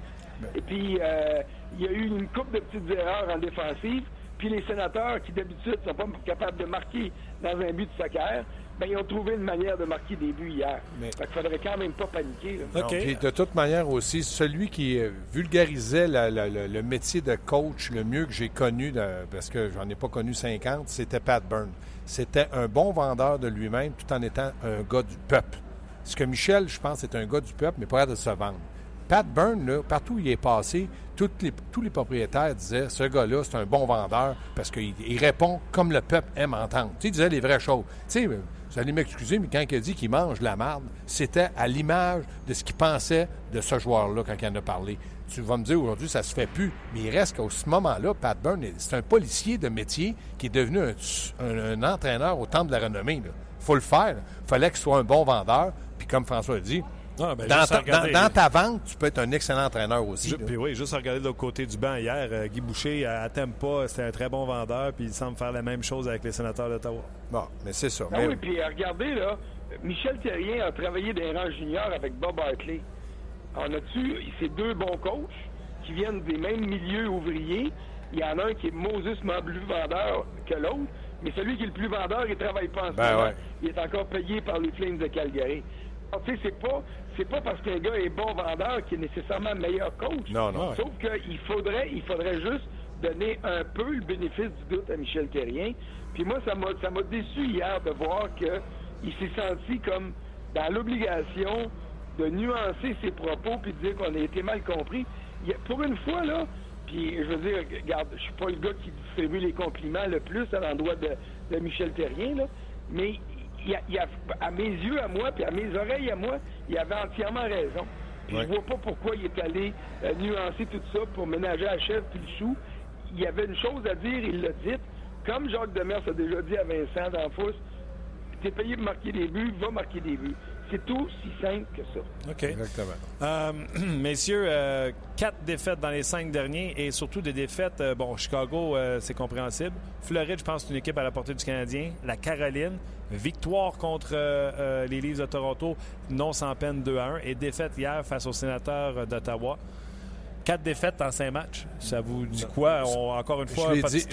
D: Et puis, euh, il y a eu une coupe de petites erreurs en défensive. Puis les sénateurs, qui d'habitude sont pas capables de marquer dans un but de soccer, ben, ils ont trouvé une manière de marquer des buts hier.
B: Mais-
D: Fait qu'il faudrait quand même pas paniquer. là.
B: Puis de toute manière aussi, celui qui euh, vulgarisait la- la- la- le métier de coach le mieux que j'ai connu, de- parce que j'en ai pas connu 50, c'était Pat Byrne. C'était un bon vendeur de lui-même tout en étant un gars du peuple. Ce que Michel, je pense, est un gars du peuple, mais pas de se vendre. Pat Byrne, là, partout où il est passé, tous les propriétaires disaient ce gars-là, c'est un bon vendeur parce qu'il il répond comme le peuple aime entendre. Il disait les vraies choses. Vous allez m'excuser, mais quand il a dit qu'il mange la marde, c'était à l'image de ce qu'il pensait de ce joueur-là quand il en a parlé. Tu vas me dire aujourd'hui, ça se fait plus, mais il reste qu'au ce moment-là, Pat Byrne, c'est un policier de métier qui est devenu un entraîneur au temple de la renommée. Il faut le faire. Il fallait qu'il soit un bon vendeur. Puis comme François a dit,
A: Ah, ben,
B: dans, ta,
A: à regarder-
B: dans- dans ta vente, tu peux être un excellent entraîneur aussi.
A: Puis oui, juste à regarder de l'autre côté du banc hier, euh, Guy Boucher à, à Tampa, c'était un très bon vendeur, puis il semble faire la même chose avec les sénateurs d'Ottawa.
B: Bon, mais c'est ça.
D: Ah
B: Mais-
D: oui, puis euh, regardez, là, Michel Terrien a travaillé des rangs juniors avec Bob Hartley. On a-tu ces deux bons coachs qui viennent des mêmes milieux ouvriers? Il y en a un qui est Mosesement plus vendeur que l'autre, mais celui qui est le plus vendeur, il travaille pas en ce
B: Ben
D: moment.
B: ouais.
D: Il est encore payé par les Flames de Calgary. Tu sais, c'est pas, c'est pas parce qu'un gars est bon vendeur qu'il est nécessairement meilleur coach.
B: Non, non.
D: Sauf qu'il faudrait, il faudrait juste donner un peu le bénéfice du doute à Michel Terrien. Puis moi, ça m'a, ça m'a déçu hier de voir qu'il s'est senti comme dans l'obligation de nuancer ses propos puis de dire qu'on a été mal compris. Il pour une fois, là, puis je veux dire, regarde, je suis pas le gars qui distribue les compliments le plus à l'endroit de, de Michel Terrien, là, mais il a, il y a- à mes yeux, à moi, puis à mes oreilles, à moi, il avait entièrement raison. Puis je vois pas pourquoi il est allé euh, nuancer tout ça pour ménager la chef puis le chou. Il y avait une chose à dire, il l'a dit. Comme Jacques Demers a déjà dit à Vincent D'Anfous, t'es payé pour marquer des buts, va marquer des buts. C'est tout si simple que ça.
A: OK.
B: Exactement.
A: Euh, messieurs, euh, quatre défaites dans les cinq derniers et surtout des défaites. euh, bon, Chicago, euh, c'est compréhensible. Floride, je pense, c'est une équipe à la portée du Canadien. La Caroline, victoire contre euh, euh, les Leafs de Toronto, non sans peine 2 à 1. Et défaite hier face aux sénateurs d'Ottawa. Quatre défaites en cinq matchs. Ça vous dit quoi? On- encore une fois,
B: l'ai dit,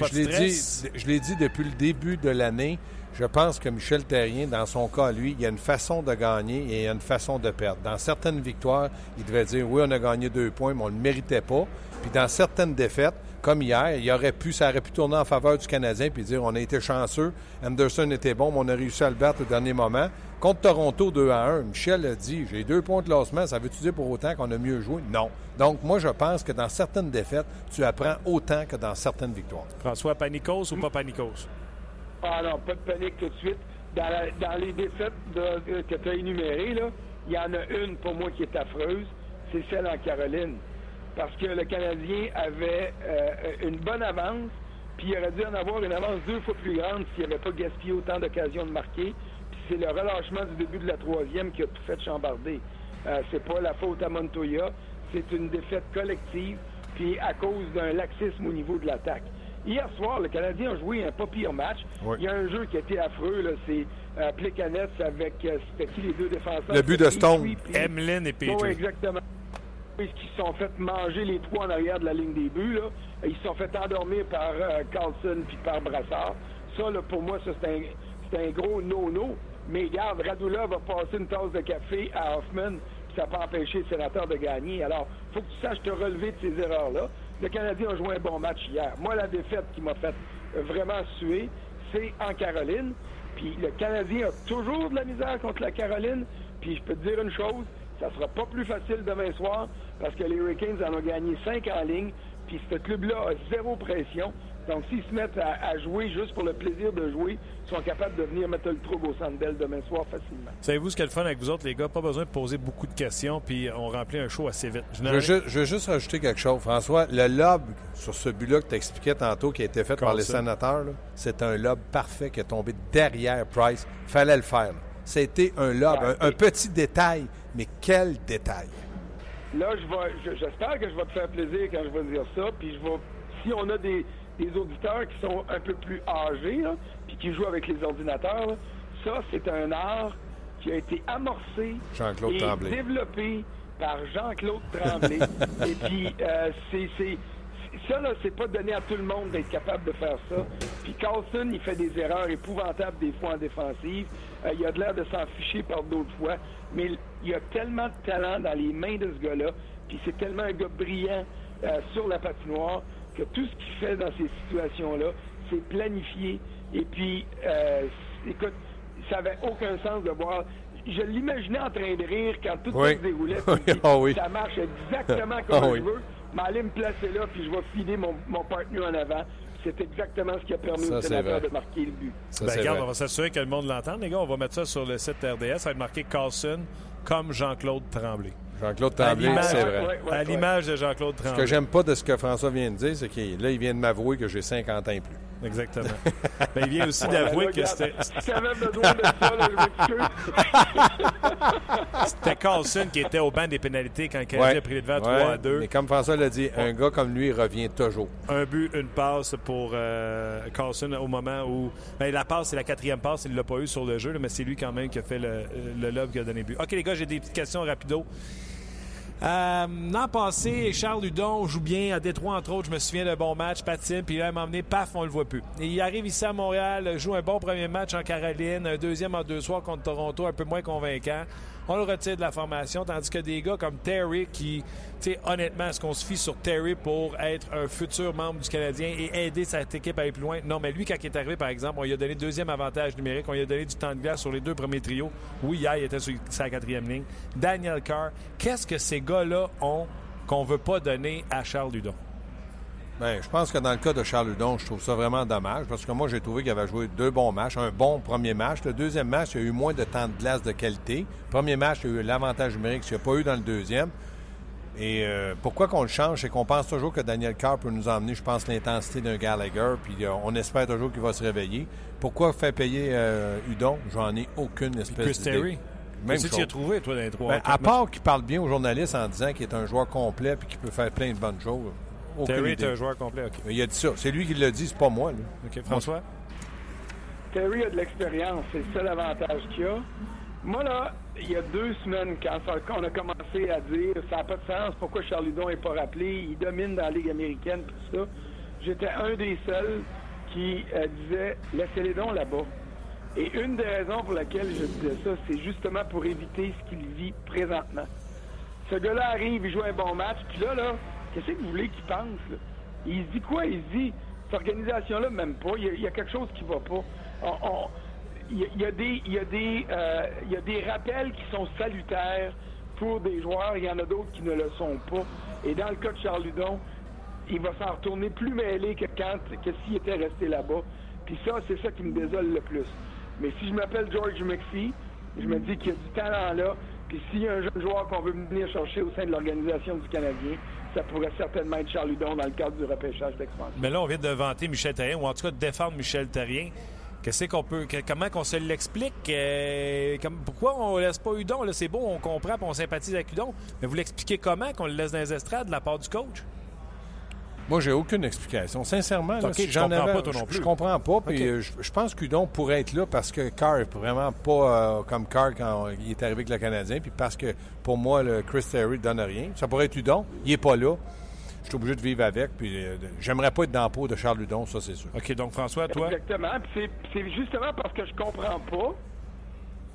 B: je l'ai dit depuis le début de l'année. Je pense que Michel Terrien, dans son cas, lui, il y a une façon de gagner et il y a une façon de perdre. Dans certaines victoires, il devait dire oui, on a gagné deux points, mais on ne le méritait pas. Puis dans certaines défaites, comme hier, il aurait pu, ça aurait pu tourner en faveur du Canadien puis dire on a été chanceux, Anderson était bon, mais on a réussi à le battre au dernier moment. Contre Toronto 2 à 1, Michel a dit j'ai deux points de classement, ça veut-tu dire pour autant qu'on a mieux joué? Non. Donc moi je pense que dans certaines défaites, tu apprends autant que dans certaines victoires.
A: François, panicos ou pas panicos?
D: Ah non, pas de panique tout de suite. Dans, les défaites que tu as énumérées, il y en a une pour moi qui est affreuse, c'est celle en Caroline. Parce que le Canadien avait euh, une bonne avance, puis il aurait dû en avoir une avance deux fois plus grande s'il n'avait pas gaspillé autant d'occasions de marquer. Puis c'est le relâchement du début de la troisième qui a tout fait chambarder. Euh, c'est pas la faute à Montoya, c'est une défaite collective, puis à cause d'un laxisme au niveau de l'attaque. Hier soir, le Canadien a joué un pas pire match.
B: Oui.
D: Il y a un jeu qui a été affreux. là, C'est euh, Plekanec avec euh, c'était qui les deux défenseurs?
B: Le but de Stone.
A: Emeline et
D: Oui,
A: Petrie.
D: exactement. Ils se sont fait manger les trois en arrière de la ligne des buts. Là. Ils se sont fait endormir par euh, Carlson puis par Brassard. Ça, là, pour moi, ça, c'est un, c'est un gros no-no. Mais regarde, Radula va passer une tasse de café à Hoffman puis ça peut empêcher le sénateur de gagner. Alors, faut que tu saches te relever de ces erreurs-là. Le Canadien a joué un bon match hier. Moi, la défaite qui m'a fait vraiment suer, c'est en Caroline. Puis le Canadien a toujours de la misère contre la Caroline. Puis je peux te dire une chose, ça sera pas plus facile demain soir parce que les Hurricanes en ont gagné 5 en ligne. Puis ce club-là a zéro pression. Donc s'ils se mettent à, à jouer juste pour le plaisir de jouer, ils sont capables de venir mettre le trouble au centre belle demain soir facilement.
A: Savez-vous ce qui est le fun avec vous autres, les gars? Pas besoin de poser beaucoup de questions, puis on remplit un show assez vite.
B: Je veux, ju- je veux juste rajouter quelque chose. François, le lob sur ce but-là que tu expliquais tantôt qui a été fait par les sénateurs, c'est un lob parfait qui est tombé derrière Price. fallait le faire. C'était un lob,
D: Ouais,
B: un, un
D: et-
B: petit détail, mais quel détail.
D: Là, je vais, je- j'espère que je vais te faire plaisir quand je vais dire ça. Puis je vais, si on a des, des auditeurs qui sont un peu plus âgés, là, puis qui jouent avec les ordinateurs, là, ça, c'est un art qui a été amorcé et
B: Tremblay.
D: développé par Jean-Claude Tremblay. et puis, euh, c'est, c'est, ça, là, c'est pas donné à tout le monde d'être capable de faire ça. Puis Carlson, il fait des erreurs épouvantables des fois en défensive. Euh, il a de l'air de s'en ficher par d'autres fois. Mais il y a tellement de talent dans les mains de ce gars-là. Puis c'est tellement un gars brillant euh, sur la patinoire que tout ce qu'il fait dans ces situations-là, c'est planifié. Et puis, euh, écoute, ça avait aucun sens de voir. Je l'imaginais en train de rire quand tout
B: Oui.
D: se déroulait. Puis
B: ah oui.
D: Ça marche exactement comme
B: Ah
D: je veux. Mais aller me placer là, puis je vais filer mon, mon partenaire en avant. C'est exactement ce qui a permis
B: Ça,
D: au sénateur de marquer le but.
B: Ça,
A: Ben, regarde,
B: vrai.
A: on va s'assurer que le monde l'entende, les gars. On va mettre ça sur le site RDS. Ça va être marqué Carlson comme Jean-Claude Tremblay.
B: Jean-Claude
A: À
B: Tremblay,
A: l'image-
B: c'est vrai.
D: ouais, ouais,
A: à
D: ouais.
A: l'image de Jean-Claude
B: Ce que
A: Tremblay.
B: j'aime pas de ce que François vient de dire, c'est qu'il là, il vient de m'avouer que j'ai 50 ans et plus.
A: Exactement. ben, il vient aussi
D: Ouais,
A: d'avouer que c'était
D: Si t'avais besoin de ça, là, je m'excuse.
A: c'était Carlson qui était au banc des pénalités quand le Canadien a pris les devants 3
B: Ouais,
A: à 2.
B: Mais comme François l'a dit, un gars comme lui, il revient toujours.
A: Un but, une passe pour euh, Carlson au moment où. Ben, la passe, c'est la quatrième passe. Il ne l'a pas eu sur le jeu, là, mais c'est lui quand même qui a fait le, le lob qui a donné le but. OK, les gars, j'ai des petites questions rapido. Euh, L'an passé, Charles Hudon joue bien à Détroit, entre autres. Je me souviens d'un bon match, patine, puis là, il m'a emmené, paf, on le voit plus. Il arrive ici à Montréal, joue un bon premier match en Caroline, un deuxième en deux soirs contre Toronto, un peu moins convaincant. On le retire de la formation, tandis que des gars comme Terry, qui, tu sais, honnêtement, est-ce qu'on se fie sur Terry pour être un futur membre du Canadien et aider cette équipe à aller plus loin? Non, mais lui, quand il est arrivé, par exemple, on lui a donné deuxième avantage numérique, on lui a donné du temps de glace sur les deux premiers trios. Oui, hier, il était sur sa quatrième ligne. Daniel Carr, qu'est-ce que ces gars-là ont qu'on veut pas donner à Charles Ludon?
B: Ben, je pense que dans le cas de Charles Hudon, je trouve ça vraiment dommage parce que moi, j'ai trouvé qu'il avait joué deux bons matchs. Un bon premier match. Le deuxième match, il y a eu moins de temps de glace de qualité. Premier match, il y a eu l'avantage numérique qu'il n'y a pas eu dans le deuxième. Et euh, pourquoi qu'on le change, c'est qu'on pense toujours que Daniel Carr peut nous emmener, je pense, l'intensité d'un Gallagher, puis euh, on espère toujours qu'il va se réveiller. Pourquoi faire payer euh, Hudon? J'en ai aucune espèce.
A: Terry.
B: Même chose.
A: tu as trouvé, toi, dans les trois?
B: Ben, à part qu'il parle bien aux journalistes en disant qu'il est un joueur complet et qu'il peut faire plein de bonnes choses.
A: Terry est un joueur complet, OK.
B: Mais il a dit ça. C'est lui qui l'a dit, c'est pas moi. là.
A: OK, François?
D: Terry a de l'expérience, c'est le seul avantage qu'il a. Moi, là, il y a deux semaines, quand, on a commencé à dire ça n'a pas de sens, pourquoi Charles Hudon n'est pas rappelé, il domine dans la Ligue américaine, tout ça, j'étais un des seuls qui euh, disait laissez-les donc là-bas. Et une des raisons pour laquelle je disais ça, c'est justement pour éviter ce qu'il vit présentement. Ce gars-là arrive, il joue un bon match, puis là, là, qu'est-ce que vous voulez qu'il pense? Il se dit quoi? Il se dit, cette organisation-là, même pas, il y, a, il y a quelque chose qui va pas. Il, y a, des, rappels qui sont salutaires pour des joueurs, il y en a d'autres qui ne le sont pas. Et dans le cas de Charles Ludon, il va s'en retourner plus mêlé que quand que s'il était resté là-bas. Puis ça, c'est ça qui me désole le plus. Mais si je m'appelle George McPhee, je me dis qu'il y a du talent là. Puis s'il y a un jeune joueur qu'on veut venir chercher au sein de l'organisation du Canadien, ça pourrait certainement être Charles Hudon dans le cadre du repêchage d'expansion.
A: Mais là, on vient de vanter Michel Terrien, ou en tout cas de défendre Michel Terrien. Qu'est-ce qu'on peut. que- comment qu'on se l'explique? euh, pourquoi on laisse pas Udon? C'est beau, on comprend on sympathise avec Udon. Mais vous l'expliquez comment qu'on le laisse dans les estrades de la part du coach?
B: Moi, j'ai aucune explication. Sincèrement, là,
A: Ok,
B: si
A: tu
B: j'en
A: comprends
B: avais,
A: pas, toi non
B: je-
A: plus.
B: je comprends pas. Puis euh, je, je pense qu'Udon pourrait être là parce que Carr est vraiment pas euh, comme Carr quand il est arrivé avec le Canadien. Puis parce que pour moi, le Chris Terry ne donne rien. Ça pourrait être Udon. Il est pas là. Je suis obligé de vivre avec. Puis euh, j'aimerais pas être dans la peau de Charles Udon, ça c'est sûr.
A: OK, donc François, toi?
D: Exactement. Puis c'est- c'est justement parce que je comprends pas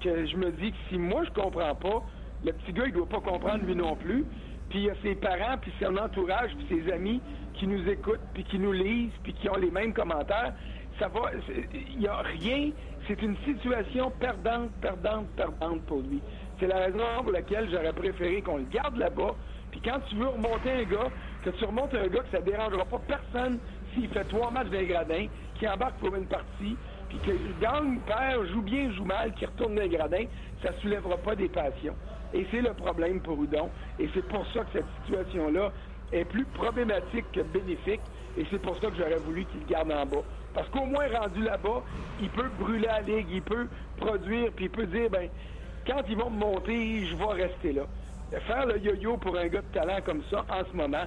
D: que je me dis que si moi je comprends pas, le petit gars il doit pas comprendre lui non plus. Puis il y a ses parents, puis son entourage, puis ses amis qui nous écoutent, puis qui nous lisent, puis qui ont les mêmes commentaires. Ça va, il y a rien. C'est une situation perdante, perdante, perdante pour lui. C'est la raison pour laquelle j'aurais préféré qu'on le garde là-bas. Puis quand tu veux remonter un gars, que tu remontes un gars que ça dérangera pas personne s'il fait trois matchs d'un gradin, qui embarque pour une partie, puis qu'il gagne, perd, joue bien, joue mal, qui retourne d'un gradin, ça soulèvera pas des passions. Et c'est le problème pour Udon. Et c'est pour ça que cette situation-là est plus problématique que bénéfique. Et c'est pour ça que j'aurais voulu qu'il garde en bas. Parce qu'au moins rendu là-bas, il peut brûler la ligue, il peut produire, puis il peut dire, ben, quand ils vont me monter, je vais rester là. Faire le yo-yo pour un gars de talent comme ça en ce moment,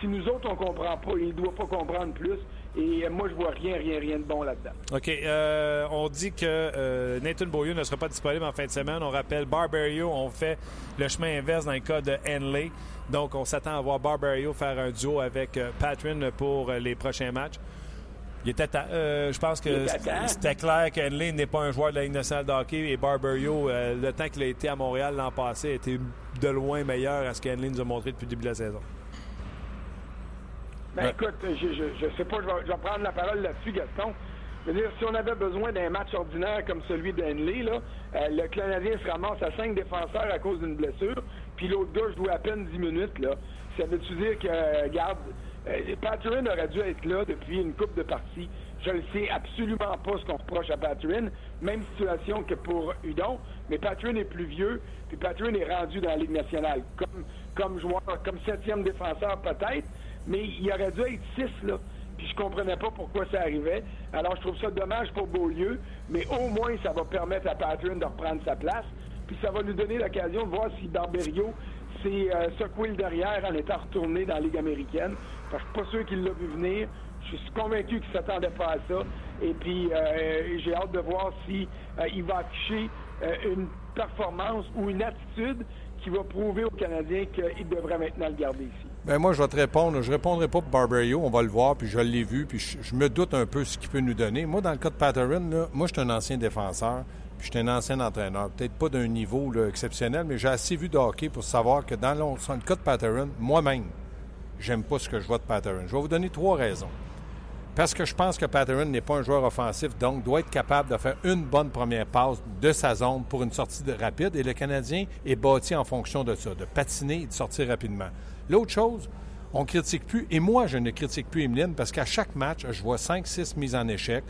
D: si nous autres on comprend pas, il ne doit pas comprendre plus. Et euh, moi, je vois rien, rien, rien de bon là-dedans.
A: OK. euh, on dit que euh, Nathan Beaulieu ne sera pas disponible en fin de semaine. On rappelle, Barbario, on fait le chemin inverse dans le cas de Henley. Donc, on s'attend à voir Barbario faire un duo avec euh, Patrin pour les prochains matchs. Il était. Euh, je pense que c'était clair qu'Henley n'est pas un joueur de la Ligue nationale de hockey et Barbario, le temps qu'il a été à Montréal l'an passé, était de loin meilleur à ce qu'Henley nous a montré depuis le début de la saison.
D: Ben
A: Ouais.
D: écoute, je, je, je sais pas, je vais, je vais prendre la parole là-dessus, Gaston. Je veux dire, si on avait besoin d'un match ordinaire comme celui d'Henley, là, euh, le Canadien se ramasse à cinq défenseurs à cause d'une blessure, puis l'autre gars joue à peine 10 minutes, là. Ça veut-tu dire que, euh, regarde, euh, Patrin aurait dû être là depuis une coupe de parties. Je ne sais absolument pas ce qu'on reproche à Patrin. Même situation que pour Udon, mais Patrin est plus vieux, puis Patrin est rendu dans la Ligue nationale comme, comme joueur, comme septième défenseur peut-être, mais il aurait dû être six, là. Puis je comprenais pas pourquoi ça arrivait. Alors je trouve ça dommage pour Beaulieu, mais au moins ça va permettre à Patrin de reprendre sa place. Puis ça va nous donner l'occasion de voir si Barberio s'est euh, secoué le derrière en étant retourné dans la Ligue américaine. Parce que pas sûr qu'il l'a vu venir. Je suis convaincu qu'il s'attendait pas à ça. Et puis euh, j'ai hâte de voir si euh, il va afficher une performance ou une attitude qui va prouver aux Canadiens qu'il devrait maintenant le garder ici.
B: Ben moi, je vais te répondre. Je répondrai pas pour Barbario. On va le voir, puis je l'ai vu, puis je, me doute un peu ce qu'il peut nous donner. Moi, dans le cas de Patterson, moi, je suis un ancien défenseur, puis je suis un ancien entraîneur. Peut-être pas d'un niveau exceptionnel, mais j'ai assez vu de hockey pour savoir que dans le, le cas de Patterson, moi-même, j'aime pas ce que je vois de Patterson. Je vais vous donner trois raisons. Parce que je pense que Patterson n'est pas un joueur offensif, donc doit être capable de faire une bonne première passe de sa zone pour une sortie de- rapide. Et le Canadien est bâti en fonction de ça, de patiner et de sortir rapidement. L'autre chose, on critique plus, et moi je ne critique plus Emeline parce qu'à chaque match, je vois 5-6 mises en échec,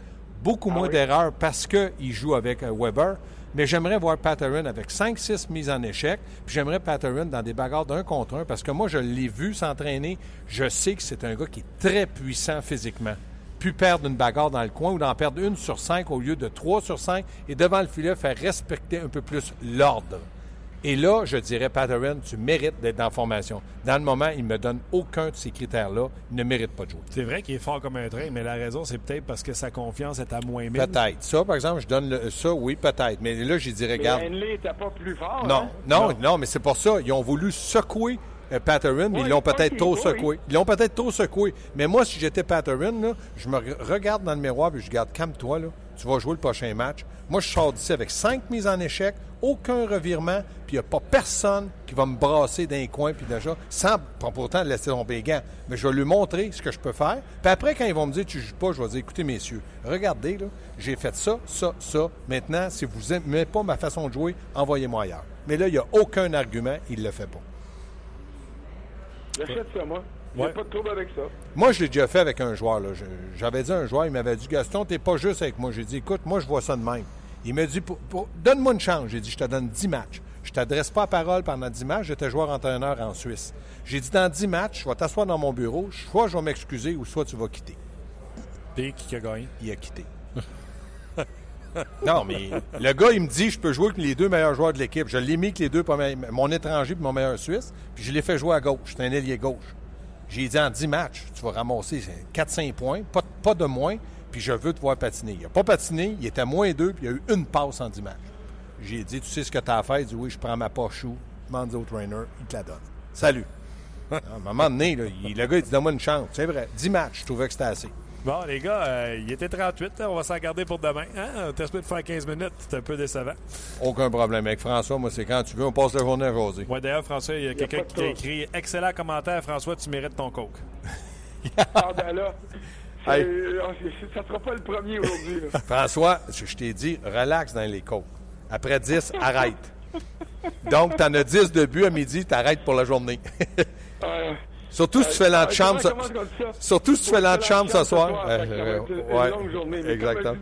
B: beaucoup moins
D: oui?
B: d'erreurs parce qu'il joue avec euh, Weber. Mais j'aimerais voir Patterson avec 5-6 mises en échec, puis j'aimerais Patterson dans des bagarres d'un contre un parce que moi, je l'ai vu s'entraîner. Je sais que c'est un gars qui est très puissant physiquement. Puis perdre une bagarre dans le coin ou d'en perdre une sur cinq au lieu de trois sur cinq et devant le filet, faire respecter un peu plus l'ordre. Et là, je dirais, Patterson, tu mérites d'être en formation. Dans le moment, il ne me donne aucun de ces critères-là. Il ne mérite pas de jouer.
A: C'est vrai qu'il est fort comme un train, mais la raison, c'est peut-être parce que sa confiance est à moins 1000.
B: Peut-être. Ça, par exemple, je donne le- ça, oui, peut-être. Mais là, j'y dirais,
D: Mais
B: regarde.
D: Henley n'était pas plus fort.
B: Non,
D: hein?
B: non, non, mais c'est pour ça. Ils ont voulu secouer euh, Patterson, mais
D: Oui,
B: ils l'ont peut-être trop secoué. Ils l'ont peut-être trop secoué. Mais moi, si j'étais Patterson, là, je me re- regarde dans le miroir et je regarde, calme-toi, là. Tu vas jouer le prochain match. Moi, je sors d'ici avec cinq mises en échec, aucun revirement, puis il n'y a pas personne qui va me brasser d'un coin, puis déjà, sans pour pourtant laisser tomber les gants. Mais je vais lui montrer ce que je peux faire. Puis après, quand ils vont me dire, tu joues pas, je vais dire, écoutez, messieurs, regardez, là, j'ai fait ça, ça, ça. Maintenant, si vous n'aimez pas ma façon de jouer, envoyez-moi ailleurs. Mais là, il n'y a aucun argument, il ne le fait pas.
D: J'achète ça, moi. J'ai
A: Ouais.
D: pas de trouble avec ça.
B: Moi, je l'ai déjà fait avec un joueur. J'avais dit à un joueur, il m'avait dit Gaston, t'es pas juste avec moi. J'ai dit écoute, moi, je vois ça de même. Il m'a dit pour- pour- donne-moi une chance. J'ai dit je te donne 10 matchs. Je t'adresse pas à parole pendant 10 matchs. J'étais joueur-entraîneur en Suisse. J'ai dit dans 10 matchs, je vais t'asseoir dans mon bureau. Soit je vais m'excuser ou soit tu vas quitter.
A: Puis qui a gagné?
B: Il a quitté. non, mais le gars, il me dit je peux jouer avec les deux meilleurs joueurs de l'équipe. Je l'ai mis avec les deux mon étranger et mon meilleur Suisse, puis je l'ai fait jouer à gauche. C'est un ailier gauche. J'ai dit en 10 matchs, tu vas ramasser 4-5 points, pas, pas de moins, puis je veux te voir patiner. Il n'a pas patiné, il était à moins 2, puis il a eu une passe en 10 matchs. J'ai dit, tu sais ce que tu as à faire? Il dit, oui, je prends ma poche ou demande au trainer, il te la donne. Salut. à un moment donné, là, il- le gars, il dit, donne-moi une chance. C'est vrai, 10 matchs, je trouvais que c'était assez.
A: Bon, les gars, euh, il était 38. hein, on va s'en garder pour demain. Hein? T'es supposé de faire 15 minutes. C'est un peu décevant.
B: Aucun problème avec François, moi, c'est quand tu veux, on passe la journée à jaser.
A: Ouais, d'ailleurs, François, il y a quelqu'un qui a écrit Excellent commentaire, François, tu mérites ton coke.
D: Ah, ben là,
B: Hey.
D: euh, ça sera pas le premier aujourd'hui.
B: François, je, t'ai dit, relax dans les côtes. Après 10, arrête. Donc, tu en as 10 de but à midi, tu arrêtes pour la journée.
D: Euh,
B: Surtout si tu fais l'antichambre.
D: comment-
B: ce-
D: comment je dis ça?
B: Surtout si tu fais l'antichambre ce soir.
D: Va
B: Euh, ouais,
D: longue journée. Mais
B: exactement.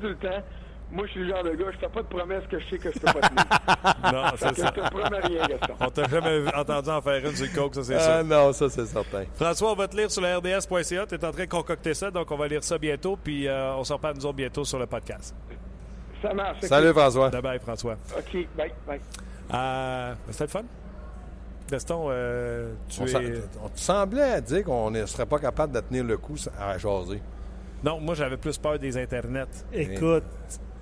D: Je moi, je suis le genre de gars, je fais pas de promesses que je sais que je peux pas tenir.
A: Non, c'est
D: je
A: ça.
D: te promets rien, Gaston.
A: On t'a jamais entendu en faire une sur le coke, ça, c'est
B: Ah
A: sûr.
B: non, ça, c'est certain.
A: François, on va te lire sur le RDS.ca. Tu es en train de concocter ça, donc on va lire ça bientôt. Puis euh, on s'en reparle nous autres bientôt sur le podcast.
D: Ça marche.
B: Salut, François.
A: Bye bye, François.
D: OK, bye, bye.
A: Euh, C'était le fun. Gaston, euh, tu
B: On,
A: es.
B: s'en- on te semblait dire qu'on ne serait pas capable de tenir le coup à jaser.
A: Non, moi, j'avais plus peur des internets.
C: Écoute,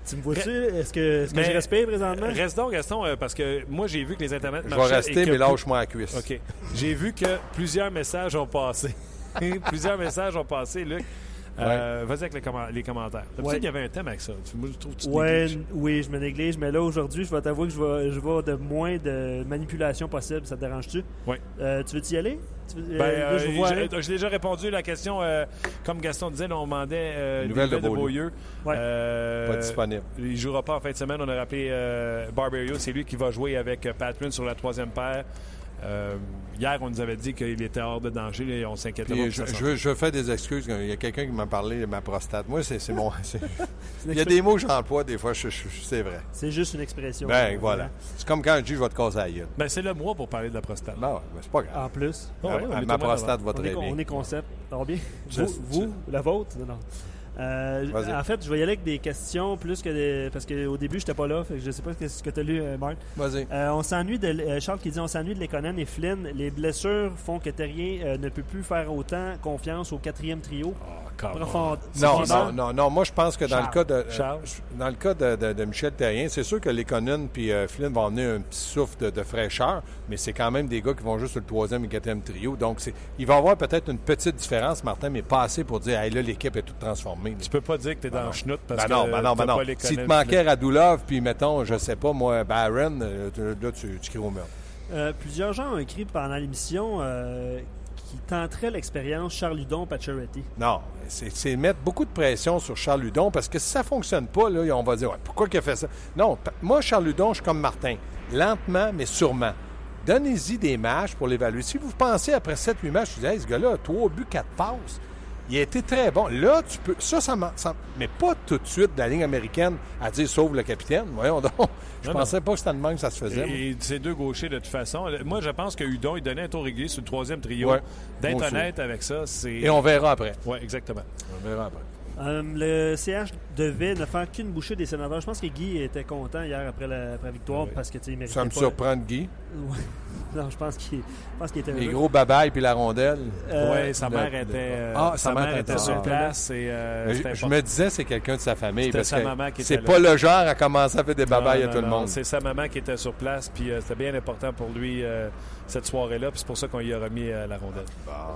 C: tu me vois-tu? Est-ce que, est-ce que
A: Mais-
C: je respire présentement?
A: Reste donc, Gaston, euh, parce que moi, j'ai vu que les internets
B: Je vais
A: marchaient.
B: rester,
A: que
B: mais lâche-moi la cuisse.
A: OK. J'ai vu que plusieurs messages ont passé. plusieurs messages ont passé, Luc. Euh, Vas-y avec les, commen- les commentaires. D'habitude,
C: Ouais.
A: il y avait un thème avec ça. Tu- Moi, je trouve que tu te
C: Ouais,
A: négliges.
C: n- oui, je me néglige, mais là aujourd'hui, je vais t'avouer que je vais, je vais de moins de manipulation possible. Ça te dérange-tu?
A: Oui.
C: Euh, tu veux-y aller? Tu veux-
A: Ben,
C: euh, là, je
A: euh,
C: vois aller.
A: déjà répondu à la question. euh, comme Gaston disait, là, on demandait euh,
B: nouvelles de
A: de
B: Beaulieu.
A: Beaulieu.
C: Ouais.
A: Euh,
B: Pas disponible.
A: Il ne jouera pas en fin de semaine. On a rappelé euh, Barberio. C'est lui qui va jouer avec euh, Patman sur la troisième paire. Euh, hier, on nous avait dit qu'il était hors de danger. là, et on s'inquiétait pas.
B: Je, je veux, je faire des excuses. Il y a quelqu'un qui m'a parlé de ma prostate. Moi, c'est mon. Il y a des mots que j'emploie des fois, je- je- je- c'est vrai.
C: C'est juste une expression.
B: Ben voilà. C'est comme quand je dis je vais te la gueule.
A: Ben, c'est le mois pour parler de la prostate.
B: Ben ouais, ben c'est pas grave.
C: En plus,
A: Ouais,
B: Ah,
A: ouais,
B: ma prostate va très bien.
C: on est concept. Va bien? Vous, vous, la vôtre? Non, non. Euh, en fait, je vais y aller avec des questions plus que des... Parce qu'au début, j'étais pas là. Fait que je sais pas ce que tu as lu, euh, Marc.
B: Vas-y.
C: Euh, on s'ennuie de euh, Charles qui dit on s'ennuie de Lekonen et Flynn. Les blessures font que Terrien euh, ne peut plus faire autant confiance au quatrième trio. Profond-
B: Non, non, non, non. Moi, je pense que dans
C: Charles.
B: le cas de euh,
A: Charles.
B: dans le cas de, de- de Michel Terrien, c'est sûr que les Conan puis euh, Flynn vont amener un petit souffle de, de fraîcheur, mais c'est quand même des gars qui vont juste sur le troisième et quatrième trio. Donc, c'est, il va y avoir peut-être une petite différence, Martin, mais pas assez pour dire, hey, là, l'équipe est toute transformée.
A: Tu peux pas dire que tu es dans le schnout parce
B: Ben non,
A: que
B: ben non, ben non.
A: pas les
B: S'il te manquait Radulov, puis mettons, je sais pas, moi, Barron, euh, tu- là, tu, tu cries au mur.
C: Euh, plusieurs gens ont écrit pendant l'émission euh, qui tenteraient l'expérience Charles Hudon Pacioretty.
B: Non, c'est, c'est mettre beaucoup de pression sur Charles Ludon parce que si ça fonctionne pas, là, on va dire, ouais, pourquoi il a fait ça? Non, pa- moi, Charles Ludon, je suis comme Martin. Lentement, mais sûrement. Donnez-y des matchs pour l'évaluer. Si vous pensez après 7-8 matchs, vous dites, hey, ce gars-là, 3 buts, 4 passes, il a été très bon. Là, tu peux. Ça, ça, m'en- ça- Mais pas tout de suite de la ligne américaine à dire sauve le capitaine. Voyons donc. Je
A: Non,
B: pensais pas que c'était de même que ça se faisait.
A: Et, et ces deux gauchers, de toute façon, moi, je pense que Hudon, il donnait un tour régulier sur le troisième trio.
B: Ouais.
A: D'être honnête avec ça, c'est.
B: Et on verra après.
A: Oui, exactement.
B: On verra après.
C: Euh, le CH devait ne faire qu'une bouchée des sénateurs. Je pense que Guy était content hier après la, après la victoire
A: Oui.
C: parce que tu
B: Ça me
C: pas-
B: surprend de Guy.
C: Non, je pense qu'il je pense qu'il était
B: Les
C: heureux.
B: gros babayes puis la rondelle.
C: Euh,
A: oui, sa mère était, euh,
B: Ah,
A: sa mère était sur
B: ah.
A: place. Et, euh,
B: Je, me disais, c'est quelqu'un de sa famille. Parce
A: sa
B: que
A: maman qui
B: c'est pas le genre à commencer à faire des babayes
A: Non,
B: à
A: non,
B: tout le monde.
A: C'est sa maman qui était sur place, puis euh, c'était bien important pour lui euh, cette soirée-là, puis c'est pour ça qu'on lui a remis euh, la rondelle.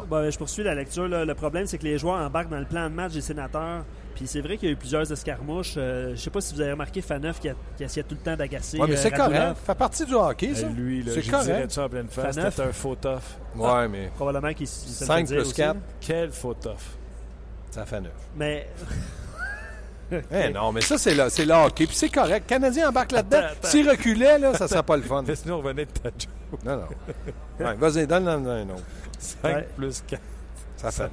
C: Bon, je poursuis la lecture. là. Le problème, c'est que les joueurs embarquent dans le plan de match des sénateurs. Puis c'est vrai qu'il y a eu plusieurs escarmouches. Euh, je sais pas si vous avez remarqué Faneuf qui, a- qui essayait tout le temps d'agacer.
B: Ouais, mais
C: euh,
B: c'est
C: Radulov.
B: correct. Ça fait partie du hockey, ça.
A: Hey, lui, là,
B: c'est correct.
A: ça en pleine face. C'était un faux tough.
B: Ouais, mais
C: Probablement qu'il se le
B: 5
C: fait dire
B: plus
C: aussi.
B: 4,
A: Quel faux tough.
B: ça fait 9.
C: Mais
B: Eh non, mais ça, c'est le, c'est le hockey. Puis c'est correct. Le Canadien embarque là-dedans. S'il reculait, là, ça serait pas le fun.
A: Laisse-nous revenir de ta.
B: Non, non. Ouais, vas-y, donne-le un autre.
A: 5
C: Ouais.
A: plus 4.
B: Ça fait.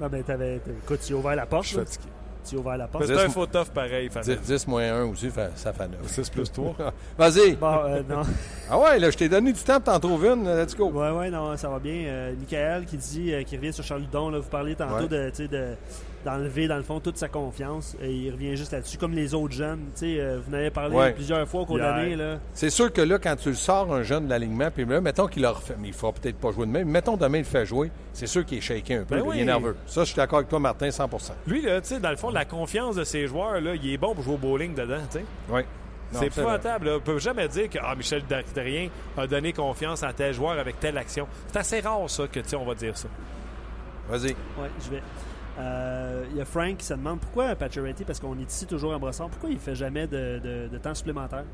C: non, mais t'avais, écoute, tu as ouvert la porte.
A: Je suis
C: là.
A: fatigué.
C: tu as ouvert la porte.
A: C'est un faux tough pareil.
B: 10, 10 moins 1 aussi, ça fait 9.
A: 6 plus 3.
B: Vas-y.
C: Bon, euh, non.
B: Ah ouais, là, je t'ai donné du temps pour t'en trouver une. Let's go.
C: Ouais, ouais, non, ça va bien. Euh, Michael qui dit, euh, qui revient sur Charles Ludon, là, vous parliez tantôt
B: Ouais.
C: de, tu sais, de d'enlever dans le fond toute sa confiance et il revient juste là-dessus comme les autres jeunes tu sais euh, vous en avez parlé
B: Ouais.
C: plusieurs fois au cours de
A: Hier.
C: l'année là
B: C'est sûr que là, quand tu le sors, un jeune de l'alignement, puis là, mettons qu'il leur fait. Mais il ne fera peut-être pas jouer de même. Mettons demain, il le fait jouer. C'est sûr qu'il est shaké un peu.
A: Ben
B: là, Il
A: oui.
B: est nerveux. Ça, je suis d'accord avec toi, Martin, 100%
A: Lui, là, tu sais, dans le fond, la confiance de ses joueurs, là, il est bon pour jouer au bowling dedans, tu sais.
B: Oui.
A: C'est épouvantable. On peut jamais dire que ah, Michel Darien a donné confiance à tel joueur avec telle action. C'est assez rare, ça, que tu sais, on va dire ça.
B: Vas-y.
C: ouais je vais Euh, il y a Frank qui se demande pourquoi Pacioretty parce qu'on est ici toujours en brossard pourquoi il fait jamais de, de- de temps supplémentaire?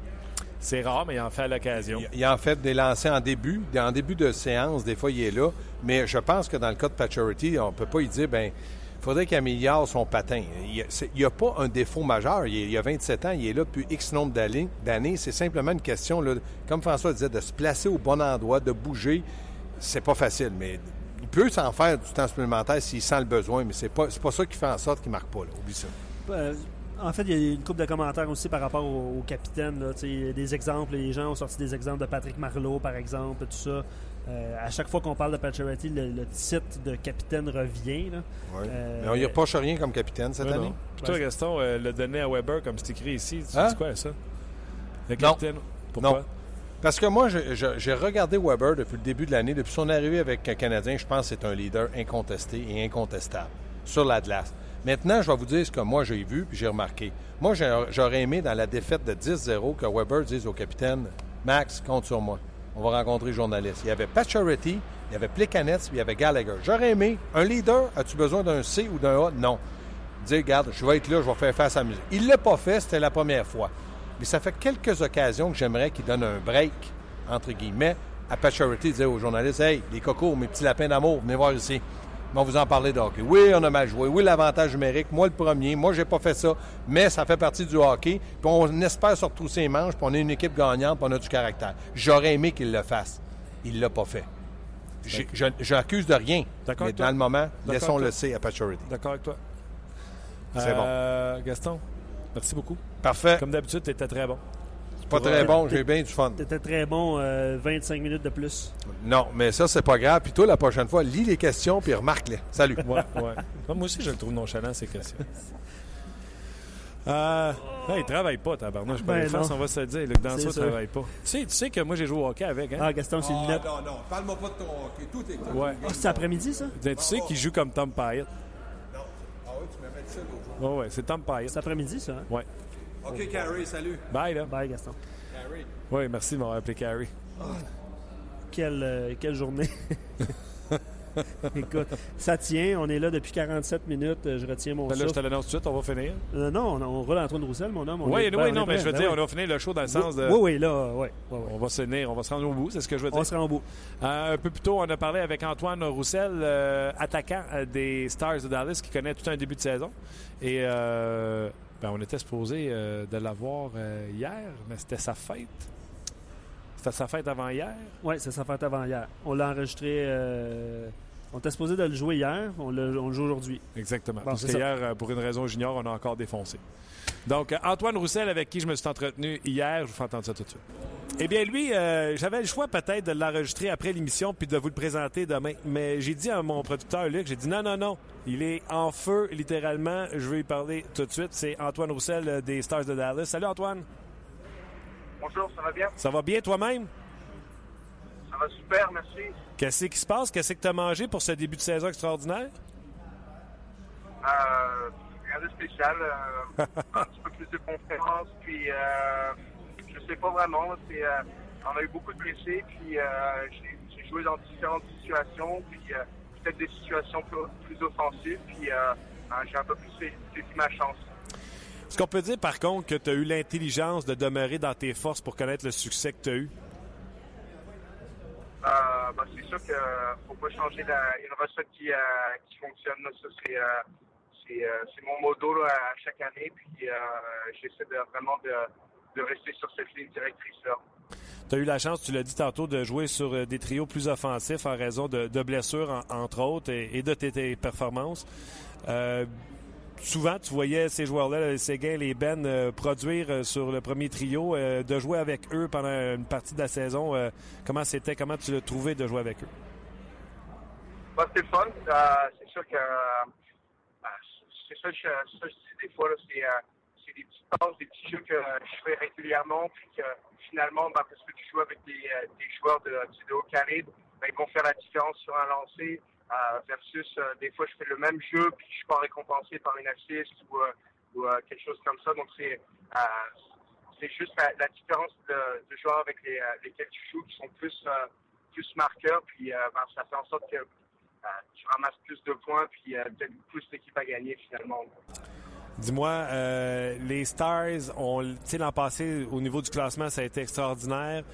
A: C'est rare, mais il en fait à l'occasion.
B: Il, il en fait des lancers en début. En début de séance, des fois, il est là. Mais je pense que dans le cas de Pacioretty, on ne peut pas lui dire, ben il faudrait qu'il améliore son patin. Il n'y a, pas un défaut majeur. Il, il a 27 ans, il est là depuis X nombre d'années. C'est simplement une question, là, comme François disait, de se placer au bon endroit, de bouger. C'est pas facile, mais peut s'en faire du temps supplémentaire s'il sent le besoin, mais c'est pas, c'est pas ça qui fait en sorte qu'il ne marque pas. Là. Oublie ça.
C: Euh, en fait, il y a une couple de commentaires aussi par rapport au, au capitaine. Là, des exemples, les gens ont sorti des exemples de Patrick Marleau, par exemple, tout ça. Euh, à chaque fois qu'on parle de Pacioretty, le, le titre de capitaine revient. Là. Euh,
B: Mais on n'y reproche rien comme capitaine cette année.
A: Puis toi, Gaston, euh, le donner à Weber, comme c'est écrit ici, tu
B: Hein?
A: dis quoi, ça? Le
B: Non.
A: capitaine? Pourquoi?
B: Non. Parce que moi, j'ai regardé Weber depuis le début de l'année. Depuis son arrivée avec un Canadien, je pense que c'est un leader incontesté et incontestable sur la glace. Maintenant, je vais vous dire ce que moi j'ai vu puis j'ai remarqué. Moi, j'aurais aimé dans la défaite de 10-0 que Weber dise au capitaine Max, compte sur moi. On va rencontrer les journalistes. Il y avait Pacioretty, il y avait Plekanec, il y avait Gallagher. J'aurais aimé. Un leader, as-tu besoin d'un C ou d'un A? Non. Dire, regarde, je vais être là, je vais faire face à la musique. Il ne l'a pas fait, c'était la première fois. Mais ça fait quelques occasions que j'aimerais qu'il donne un break, entre guillemets, à Pacioretty, dire aux journalistes Hey, les cocos, mes petits lapins d'amour, venez voir ici. On va vous en parler de hockey. Oui, on a mal joué. Oui, l'avantage numérique. Moi, le premier. Moi, j'ai pas fait ça. Mais ça fait partie du hockey. Puis on espère se retrousser les manches. Puis on est une équipe gagnante. Puis on a du caractère. J'aurais aimé qu'il le fasse. Il l'a pas fait. J'accuse de rien.
A: D'accord
B: Mais
A: toi.
B: dans le moment, laissons-le à Pacioretty.
A: D'accord avec toi?
B: C'est
A: Euh, Gaston, merci beaucoup.
B: Parfait.
A: Comme d'habitude, tu étais très bon.
B: Pas très bon. J'ai bien du fun.
C: T'étais très bon, euh, 25 minutes de plus.
B: Non, mais ça, c'est pas grave. Puis toi, la prochaine fois, lis les questions puis remarque-les. Salut.
A: Ouais, ouais. Moi aussi, je le trouve nonchalant, ces questions. Euh, là, il travaille pas, tabarnouche.
C: Ben
A: Ben,
C: non.
A: on va se le dire. Luc Danseau ne travaille pas. Tu sais, tu sais que moi, j'ai joué au hockey avec, hein?
C: Ah, Gaston, c'est lunettes.
B: non, non. Parle-moi pas de ton hockey. Tout est
A: Ouais.
C: Ah, c'est après-midi, ça?
A: Ben, tu sais qu'il joue comme Tom Pyatt.
B: Jour.
A: Ouais, c'est Tom Pyatt.
C: C'est après-midi, ça. hein?
A: Ouais.
B: OK, Carrie, salut.
A: Bye, là.
C: Bye, Gaston.
B: Carrie.
A: Oui, merci de m'avoir appelé Carrie.
C: Quelle, euh, quelle journée. Écoute, ça tient. On est là depuis 47 minutes. Euh, Je retiens mon
A: Ben là, je te l'annonce tout de suite, on va finir.
C: Euh, non, on, on roule Antoine Roussel, mon homme.
A: Oui, oui,
C: ben, on
A: non, mais je veux
C: Ben
A: dire, on va finir le show dans le sens de.
C: Oui, oui, là, oui. oui, oui.
A: On va se tenir, on va se rendre au bout, c'est ce que je veux
C: On
A: dire.
C: sera en bout.
A: Euh, un peu plus tôt, on a parlé avec Antoine Roussel, euh, attaquant des Stars de Dallas, qui connaît tout un début de saison. Et ben, on était supposé de l'avoir hier, mais c'était sa fête. C'était sa fête avant hier?
C: Oui, c'est sa fête avant hier. On l'a enregistré. euh, on était supposé de le jouer hier. On le, on le joue aujourd'hui.
A: Exactement.
C: Bon,
A: Parce que hier, euh, pour une raison junior, on a encore défoncé. Donc, euh, Antoine Roussel, avec qui je me suis entretenu hier, je vous fais entendre ça tout de suite. Eh bien, lui, euh, j'avais le choix peut-être de l'enregistrer après l'émission puis de vous le présenter demain. Mais j'ai dit à mon producteur, Luc, j'ai dit non, non, non. Il est en feu, littéralement. Je vais lui parler tout de suite. C'est Antoine Roussel des Stars de Dallas. Salut, Antoine.
E: Bonjour, ça va bien?
A: Ça va bien toi-même?
E: Ça va super, merci.
A: Qu'est-ce qui se passe? Qu'est-ce que tu as mangé pour ce début de saison extraordinaire?
E: Euh, rien de spécial. euh, un petit peu plus de conférences, puis euh, je sais pas vraiment. C'est, euh, on a eu beaucoup de blessés, puis euh, j'ai, j'ai joué dans différentes situations, puis euh, peut-être des situations plus, plus offensives, puis euh, euh, j'ai un peu plus saisi ma chance.
A: Est-ce qu'on peut dire, par contre, que tu as eu l'intelligence de demeurer dans tes forces pour connaître le succès que tu as eu?
E: Euh, bah, c'est sûr qu'il faut pas changer la, une recette qui, euh, qui fonctionne. là. Ça, c'est, euh, c'est, euh, mon modo là, à chaque année. Puis euh, j'essaie de, vraiment de, de rester sur cette ligne directrice-là.
A: Tu as eu la chance, tu l'as dit tantôt, de jouer sur euh, des trios plus offensifs en raison de, de blessures, en- entre autres, et, et de tes, tes performances. Euh, souvent, tu voyais ces joueurs-là, les Séguin, les Ben, euh, produire euh, sur le premier trio, euh, de jouer avec eux pendant une partie de la saison. comment c'était, comment tu l'as trouvé de jouer avec eux?
E: Bah, c'était fun. c'est sûr que c'est ça, que je dis des fois, c'est des petites passes, des petits jeux que je fais régulièrement, puis que finalement, bah, parce que tu joues avec des, joueurs de, haut calibre, bah, ils vont faire la différence sur un lancer. Euh, versus euh, des fois je fais le même jeu puis je suis pas récompensé par une assist ou, euh, quelque chose comme ça. Donc c'est c'est juste la, différence de, de, joueurs avec les, lesquels tu joues qui sont plus plus marqueurs puis ben, ça fait en sorte que tu ramasses plus de points puis peut-être plus d'équipes à gagner finalement.
A: Dis-moi, les Stars, ont, l'an passé, au niveau du classement, ça a été extraordinaire.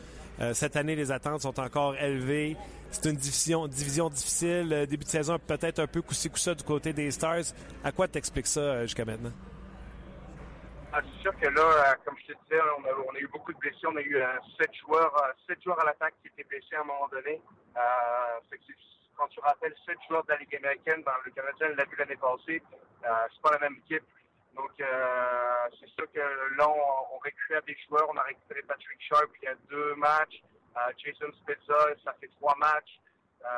A: Cette année, les attentes sont encore élevées. C'est une division, difficile. Euh, début de saison peut-être un peu coussi ça du côté des Stars. À quoi t'expliques ça euh, jusqu'à maintenant?
E: Ah, c'est sûr que là, euh, comme je te disais, on a, eu beaucoup de blessés. On a eu sept joueurs, sept joueurs à l'attaque qui étaient blessés à un moment donné. quand tu rappelles sept joueurs de la Ligue américaine, ben, le Canadien l'a vu l'année passée. c'est pas la même équipe. Donc, c'est sûr que là, on, récupère des joueurs. On a récupéré Patrick Sharp il y a deux matchs. Euh, Jason Spezza, ça fait trois matchs. Euh,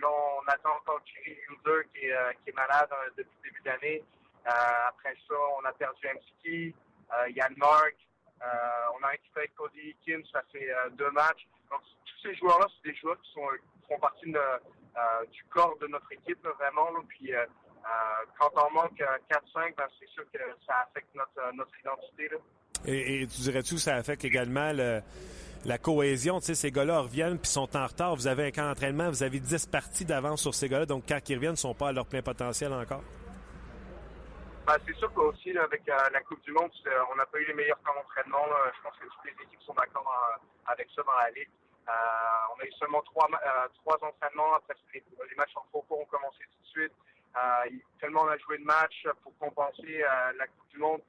E: là, on attend encore Thierry User qui euh, qui est malade depuis le début d'année. après ça, on a perdu MCT, Yann Mark. on a récupéré Cody Kim, ça fait deux matchs. Donc, tous ces joueurs-là, c'est des joueurs qui, font partie du corps de notre équipe, vraiment. Puis, quand on manque 4-5, ben, c'est sûr que ça affecte notre, notre identité.
A: Et, et, tu dirais-tu que ça affecte également le, la cohésion? Tu sais, ces gars-là reviennent puis sont en retard. Vous avez un camp d'entraînement, vous avez 10 parties d'avance sur ces gars-là. Donc, quand ils reviennent, ils ne sont pas à leur plein potentiel encore?
E: Ben, c'est sûr qu'aussi, avec euh, la Coupe du Monde, on n'a pas eu les meilleurs camps d'entraînement. Je pense que toutes les équipes sont d'accord euh, avec ça dans la Ligue. Euh, on a eu seulement trois, trois entraînements. Après, les, matchs en faux ont commencé tout de suite. Tellement on a joué de matchs pour compenser la Coupe du Monde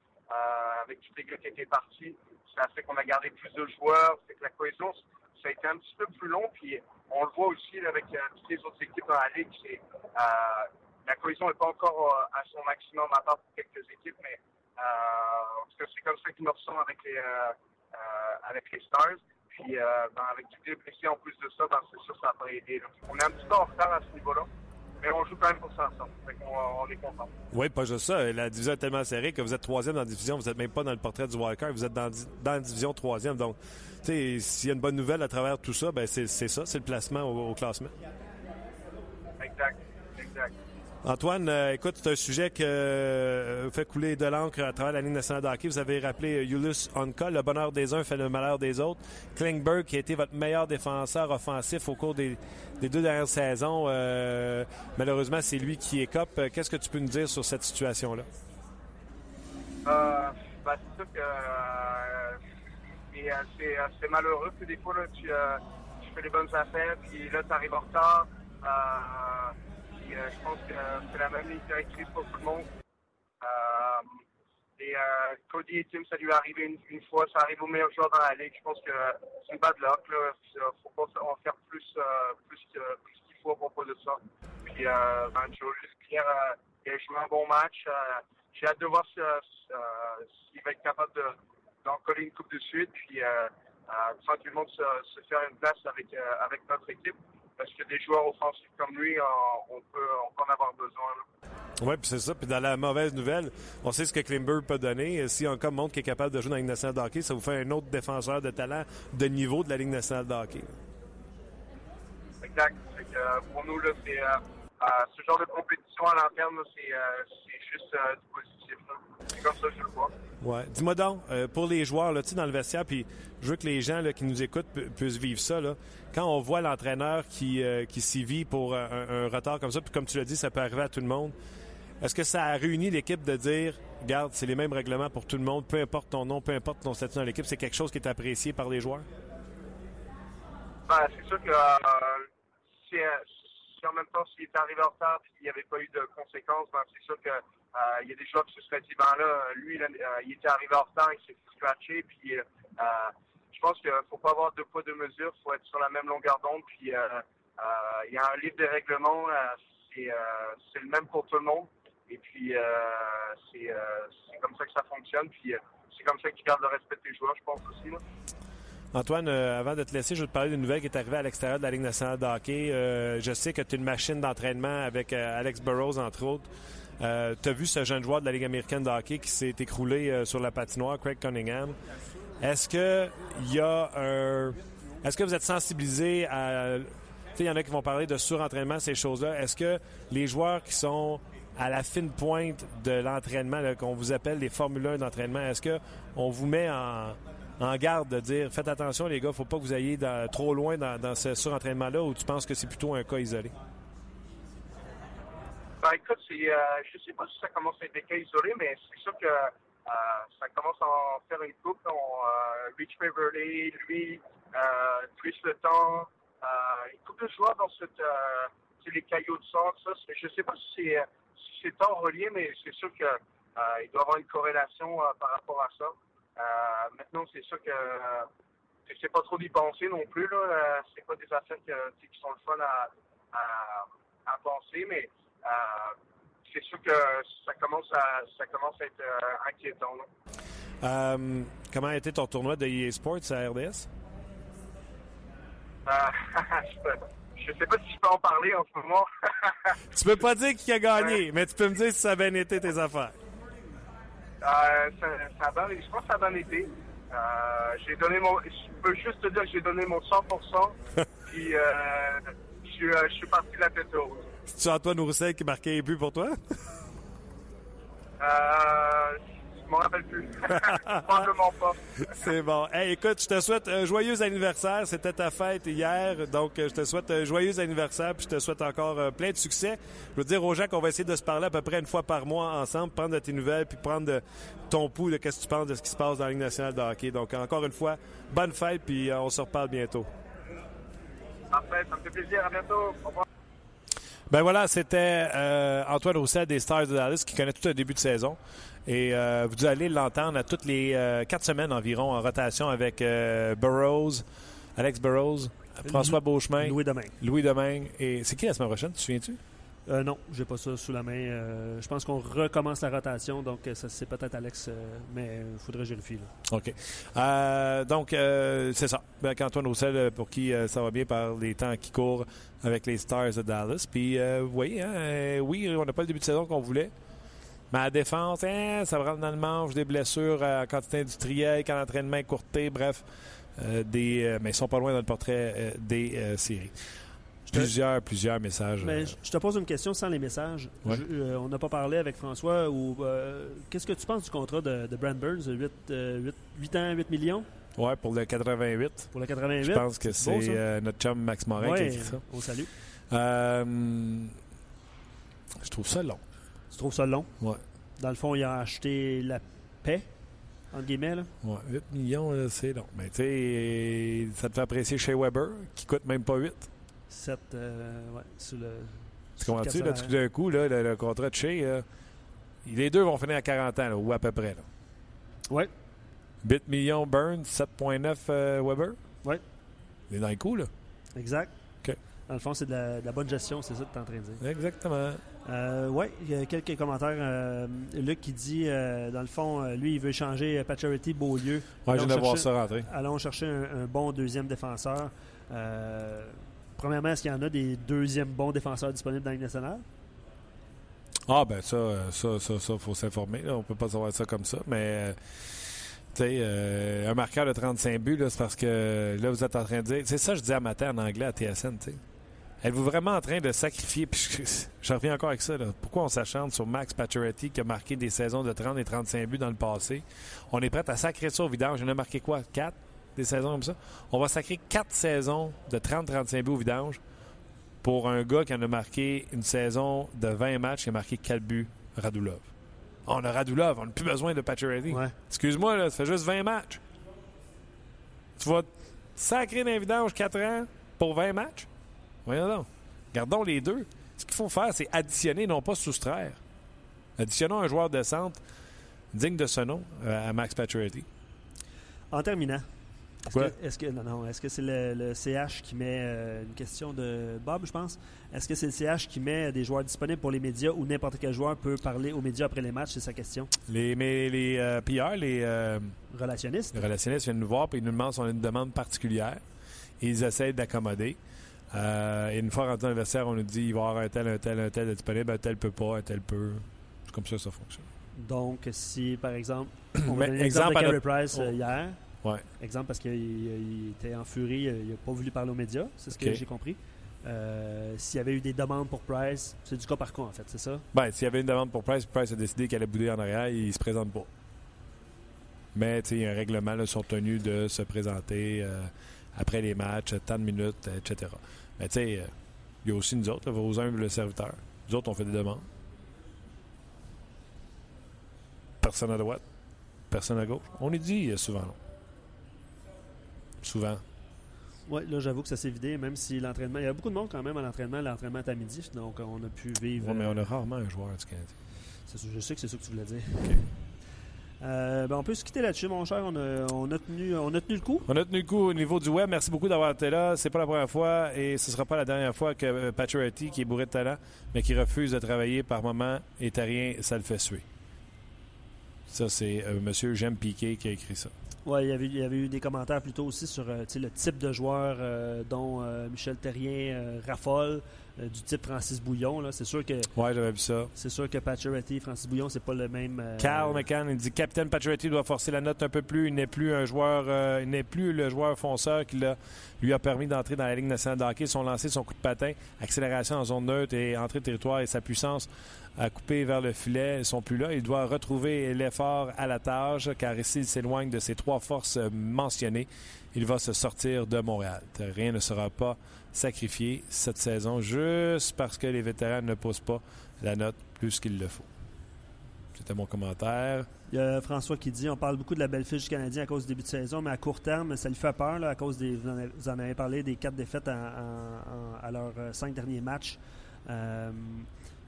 E: avec tous les gars qui étaient partis ça fait qu'on a gardé plus de joueurs, c'est que la cohésion, ça a été un petit peu plus long. Puis on le voit aussi avec euh, toutes les autres équipes dans la ligue. C'est, euh, la cohésion n'est pas encore euh, à son maximum à part pour quelques équipes, mais c'est comme ça qu'il me ressent avec les, avec les Stars. Puis ben, avec tous les blessés en plus de ça, ben, c'est sûr ça n'a pas aidé. on est un petit peu en retard à ce niveau-là. Mais on joue quand même pour ça ensemble. on, est content.
A: Oui, pas juste ça. La division est tellement serrée que vous êtes troisième dans la division. Vous n'êtes même pas dans le portrait du Walker. Vous êtes dans, dans la division troisième. Donc, tu sais, s'il y a une bonne nouvelle à travers tout ça, ben c'est ça, c'est le placement au classement.
E: Exact. Exact.
A: Antoine, euh, écoute, c'est un sujet qui euh, fait couler de l'encre à travers la Ligue nationale de hockey. Vous avez rappelé Julius Onka, le bonheur des uns fait le malheur des autres. Klingberg, qui a été votre meilleur défenseur offensif au cours des, deux dernières saisons. Euh, malheureusement, c'est lui qui écope. Qu'est-ce que tu peux nous dire sur cette situation-là?
E: Ben, c'est sûr que c'est malheureux que des fois, tu, tu, fais les bonnes affaires, puis là, tu arrives en retard. Euh, je pense que c'est la même ligne directrice pour tout le monde. Euh, et euh, Cody et Tim, ça lui est arrivé une, fois, ça arrive aux meilleurs joueurs dans la ligue. Je pense que c'est une bad luck. Il faut pas en faire plus, plus, plus qu'il faut à propos de ça. Puis, ben, juste Pierre, il a joué un bon match. J'ai hâte de voir s'il va être capable d'en coller une coupe de suite. Puis, tranquillement, se, faire une place avec notre équipe parce que des joueurs offensifs comme lui, on peut, en avoir besoin.
A: Oui, puis c'est ça. Puis dans la mauvaise nouvelle, on sait ce que Klimber peut donner. Si un cas montre qu'il est capable de jouer dans la Ligue nationale de hockey, ça vous fait un autre défenseur de talent de niveau de la Ligue nationale de hockey.
E: Exact. Euh, pour nous, là, c'est, euh, euh, ce genre de compétition à l'interne, c'est, juste du positif. C'est comme ça que je le vois.
A: Ouais. Dis-moi donc, pour les joueurs là, dans le vestiaire, puis je veux que les gens là, qui nous écoutent puissent vivre ça. Là quand on voit l'entraîneur qui, euh, qui s'y vit pour un, retard comme ça, puis comme tu l'as dit, ça peut arriver à tout le monde, est-ce que ça a réuni l'équipe de dire, regarde, c'est les mêmes règlements pour tout le monde, peu importe ton nom, peu importe ton statut dans l'équipe, c'est quelque chose qui est apprécié par les joueurs?
E: Ben, c'est sûr que euh, en même temps, s'il était arrivé en retard et qu'il n'y avait pas eu de conséquences, ben, c'est sûr que euh, il y a des joueurs qui se seraient dit, ben là, lui, il était arrivé en retard, il s'est scratché, puis je pense qu'il faut pas avoir deux poids, deux mesures. Faut être sur la même longueur d'onde. Puis, il euh, euh, y a un livre de règlements. Euh, c'est le même pour tout le monde. Et puis, euh, c'est comme ça que ça fonctionne. Puis, c'est comme ça qu'ils gardent le respect des joueurs, je pense aussi.
A: Antoine, avant de te laisser, je vais te parler d'une nouvelle qui est arrivée à l'extérieur de la Ligue nationale de hockey. je sais que tu es une machine d'entraînement avec Alex Burrows, entre autres. tu as vu ce jeune joueur de la Ligue américaine de hockey qui s'est écroulé sur la patinoire, Craig Cunningham. Est-ce que y a un. Est-ce que vous êtes sensibilisé à il y en a qui vont parler de surentraînement, ces choses-là. Est-ce que les joueurs qui sont à la fine pointe de l'entraînement, qu'on vous appelle les Formule 1 d'entraînement, est-ce qu'on vous met en, garde de dire faites attention, les gars, faut pas que vous ayez trop loin dans, ce surentraînement-là ou tu penses que c'est plutôt un cas isolé?
E: Ben, écoute, euh, je ne sais pas si ça commence à être des cas isolés, mais c'est sûr que euh, ça commence à en faire une coupe. Euh, Rich Beverly, lui, Chris Le Temps, euh, une couple de joueurs dans cette, euh, les caillots de sang, ça, je ne sais pas si c'est si tant relié, mais c'est sûr qu'il euh, doit y avoir une corrélation par rapport à ça. Maintenant, c'est sûr que je sais pas trop d'y penser non plus. Là. c'est pas des affaires qui sont le fun à, à, penser, mais c'est sûr que ça commence à, ça commence à être inquiétant.
A: comment a été ton tournoi de EA Sports à RDS?
E: je sais pas si je peux en parler en ce moment.
A: tu peux pas dire qui a gagné, mais tu peux me dire si ça a bien été tes affaires.
E: Euh, ça, ça a bien, je pense que ça a bien été. Euh, j'ai donné mon, je peux juste te dire que j'ai donné mon 100%, puis euh, je, suis, je suis parti de la tête haute.
A: C'est-tu Antoine Roussel qui marquait les buts pour toi?
E: Euh, je m'en rappelle plus. Probablement pas.
A: C'est bon. Hey, écoute, je te souhaite un joyeux anniversaire. C'était ta fête hier, donc je te souhaite un joyeux anniversaire, puis je te souhaite encore euh, plein de succès. Je veux dire aux gens qu'on va essayer de se parler à peu près une fois par mois ensemble, prendre de tes nouvelles, puis prendre de ton pouls de qu'est-ce que tu penses de ce qui se passe dans la Ligue nationale de hockey. Donc encore une fois, bonne fête, puis euh, on se reparle bientôt.
E: Parfait, ça me fait plaisir. À bientôt. Au revoir.
A: Ben voilà, c'était Antoine Roussel des Stars de Dallas qui connaît tout le début de saison. Et euh, vous allez l'entendre à toutes les euh, quatre semaines environ en rotation avec euh, Burroughs, Alex Burroughs, François Beauchemin,
C: Louis Domingue.
A: Louis Domingue. Et c'est qui la semaine prochaine, tu te souviens-tu?
C: Euh, non, j'ai pas ça sous la main. je pense qu'on recommence la rotation, donc ça c'est peut-être Alex, mais il faudrait vérifier.
A: OK. donc, c'est ça. Ben, Antoine Roussel, pour qui ça va bien par les temps qui courent avec les Stars de Dallas. Puis, vous voyez, hein, oui, on n'a pas le début de saison qu'on voulait. Mais à défense, hein, ça va dans le manche, des blessures à quantité industrielle, quand l'entraînement est courté, bref. Euh, des, euh, mais ils sont pas loin dans le portrait euh, des séries. Plusieurs, plusieurs messages.
C: Mais je te pose une question sans les messages. on n'a pas parlé avec François. ou Qu'est-ce que tu penses du contrat de, de Brand Burns, 8, ans, 8 millions?
A: Oui, pour le 88.
C: Pour le 88.
A: Je pense que c'est notre chum Max Morin qui a écrit ça.
C: Au salut.
A: je trouve ça long.
C: Tu trouves ça long?
A: Ouais.
C: Dans le fond, il a acheté la paix, entre guillemets. Là.
A: Ouais, 8 millions, c'est long. Mais tu sais, ça te fait apprécier chez Weber, qui coûte même pas 8.
C: 7, euh, ouais, sur le.
A: Tu comprends-tu, là, tout d'un coup, là, le, contrat de chez, les deux vont finir à 40 ans, ou à peu près. Là.
C: Ouais.
A: 8 millions Burns, 7,9 euh, Weber?
C: Ouais.
A: Il est dans le coup, là.
C: Exact.
A: OK.
C: Dans le fond, c'est de, la bonne gestion, c'est ça que tu es en train de dire.
A: Exactement.
C: Euh, oui, il y a quelques commentaires. Euh, Luc qui dit, euh, dans le fond, lui, il veut changer Patcherity Beaulieu.
A: Oui, je viens voir ça rentrer.
C: Allons chercher un, bon deuxième défenseur. Premièrement, est-ce qu'il y en a des deuxièmes bons défenseurs disponibles dans la nationale?
A: Ah, ben ça, ça, ça, ça, faut s'informer. On peut pas savoir ça comme ça. Mais, tu sais, un marqueur de 35 buts, c'est parce que là, vous êtes en train de dire. C'est ça, je dis à matin en anglais à TSN, tu sais. Êtes-vous vraiment en train de sacrifier, puis je, reviens encore avec ça, pourquoi on s'achante sur Max Pacioretty qui a marqué des saisons de 30 et 35 buts dans le passé? On est prêt à sacrer ça au vidange. On a marqué quoi? 4 des saisons comme ça? On va sacrer 4 saisons de 30-35 buts au vidange pour un gars qui en a marqué une saison de 20 matchs et a marqué 4 buts, Radulov. On a Radulov, on n'a plus besoin de Pacioretty. Excuse-moi, ça fait juste 20 matchs. Tu vas sacrer d'un vidange 4 ans pour 20 matchs? Voyons donc. Gardons les deux. Ce qu'il faut faire, c'est additionner, non pas soustraire. Additionnons un joueur de centre digne de ce nom euh, à Max Pacioretty.
C: En terminant? Est-ce que, non, non, est-ce que c'est le, le CH qui met euh, une question de Bob, je pense? Est-ce que c'est le CH qui met des joueurs disponibles pour les médias ou n'importe quel joueur peut parler aux médias après les matchs? C'est sa question.
A: Les, mais les euh, PR, les, euh,
C: Relationniste?
A: les relationnistes viennent nous voir et ils nous demandent si on a une demande particulière. Et ils essaient d'accommoder. Et une fois rentré dans le vestiaire, on nous dit il va y avoir un tel, un tel, un tel disponible, un tel peut pas, un tel peut. C'est comme ça que ça fonctionne.
C: Donc, si, par exemple, on donner
A: exemple
C: l'exemple de
A: à
C: Carey Price
A: Oh.
C: hier.
A: Ouais.
C: Exemple parce qu'il il était en furie, il n'a pas voulu parler aux médias, c'est ce que j'ai compris. Euh, S'il y avait eu des demandes pour Price, c'est du cas par cas en fait, c'est ça?
A: Ben, s'il y avait une demande pour Price, Price a décidé qu'elle allait bouder en arrière, il se présente pas. Mais, tu sais, il y a un règlement, là, ils sont tenus de se présenter euh, après les matchs, tant de minutes, euh, etc. Mais, tu sais, euh, il y a aussi nous autres, là, vos humbles serviteurs. Nous autres, on fait des demandes. Personne à droite, personne à gauche. On est dit euh, souvent non. Souvent.
C: Oui, là j'avoue que ça s'est vidé, même si l'entraînement. Il y a beaucoup de monde quand même à l'entraînement. L'entraînement est à midi, donc on a pu vivre.
A: Ouais, mais
C: euh,
A: on a rarement un joueur du Canadien.
C: je sais que c'est ça que tu voulais dire. Euh, ben, on peut se quitter là-dessus, mon cher. On a, on, a tenu, on a tenu le coup.
A: On a tenu le coup au niveau du web. Merci beaucoup d'avoir été là. C'est pas la première fois et ce sera pas la dernière fois que euh, Pacioretty, qui est bourré de talent, mais qui refuse de travailler par moment, est à rien, ça le fait suer. Ça, c'est euh, M. J'aime Piqué qui a écrit ça.
C: Il y avait, il y avait eu des commentaires plutôt aussi sur euh, le type de joueur euh, dont euh, Michel Terrien raffole, du type Francis Bouillon. là. C'est sûr que
A: Ouais, j'avais vu ça.
C: c'est sûr que Pacioretty et Francis Bouillon, c'est pas le même. euh,
A: Carl McCann, il dit Capitaine Pacioretty doit forcer la note un peu plus. Il n'est plus un joueur, euh, il n'est plus le joueur fonceur qui lui a permis d'entrer dans la Ligue nationale de hockey. Son lancer, son coup de patin, accélération en zone neutre et entrée de territoire et sa puissance à couper vers le filet sont plus là. Il doit retrouver l'effort à la tâche car ici, il s'éloigne de ses trois forces euh, mentionnées. Il va se sortir de Montréal. Rien ne sera pas sacrifié cette saison juste parce que les vétérans ne posent pas la note plus qu'il le faut. C'était mon commentaire.
C: Il y a François qui dit on parle beaucoup de la belle fiche du Canadien à cause du début de saison, mais à court terme, ça lui fait peur là, à cause des. Vous en avez, parlé des quatre défaites à leurs euh, cinq derniers matchs. Euh,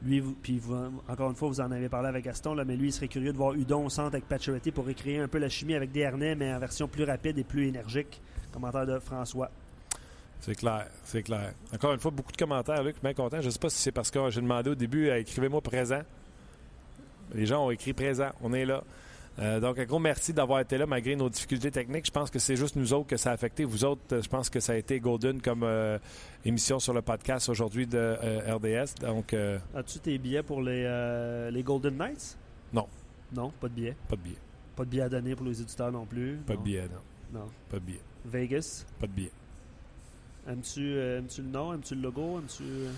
C: lui, vous- puis encore une fois, vous en avez parlé avec Gaston, là, mais lui, il serait curieux de voir Udon au centre avec Pacioretty pour recréer un peu la chimie avec Desharnais, mais en version plus rapide et plus énergique. Commentaire de François.
A: C'est clair, c'est clair. Encore une fois, beaucoup de commentaires, Luc, bien content. Je ne sais pas si c'est parce que j'ai demandé au début, euh, écrivez-moi présent. Les gens ont écrit présent, on est là. Euh, donc, un gros merci d'avoir été là malgré nos difficultés techniques. Je pense que c'est juste nous autres que ça a affecté. Vous autres, euh, je pense que ça a été Golden comme euh, émission sur le podcast aujourd'hui de euh, RDS. Donc, euh,
C: As-tu tes billets pour les, les Golden Knights?
A: Non.
C: Non, pas de billets.
A: pas de billet.
C: Pas de billets à donner pour les éditeurs non plus.
A: Pas
C: Non?
A: de billet, non.
C: Non.
A: Pas de billet.
C: Vegas?
A: Pas de billet.
C: Aimes-tu euh, aimes-tu le nom? Aimes-tu le logo? Aimes-tu... euh,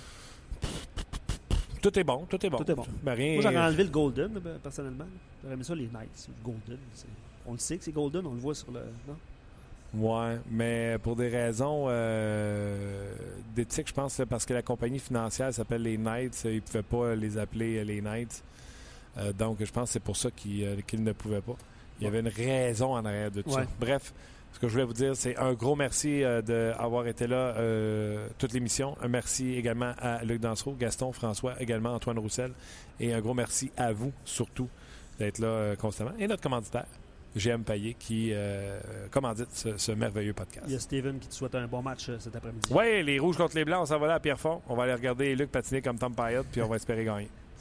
A: Tout est bon, tout est bon.
C: Tout est bon.
A: Ben, rien-
C: Moi, j'aurais enlevé le Golden, ben, personnellement. J'aurais aimé ça, les Knights. Le Golden. On le sait que c'est Golden, on le voit sur le... Non?
A: Ouais, mais pour des raisons euh, d'éthique, je pense, parce que la compagnie financière s'appelle les Knights, ils ne pouvaient pas les appeler euh, les Knights. Euh, donc, je pense que c'est pour ça qu'ils euh, ne pouvaient pas. Il y avait une raison en arrière de tout ça. Bref, ce que je voulais vous dire, c'est un gros merci euh, d'avoir été là euh, toute l'émission. Un merci également à Luc Dansereau, Gaston, François, également Antoine Roussel. Et un gros merci à vous, surtout, d'être là euh, constamment. Et notre commanditaire, GM Payet, qui commandite ce, ce merveilleux podcast.
C: Il y a Steven qui te souhaite un bon match cet après-midi.
A: Oui, les rouges contre les blancs, on s'en va là à Pierrefonds. On va aller regarder Luc patiner comme Tom Payette, puis on va espérer gagner.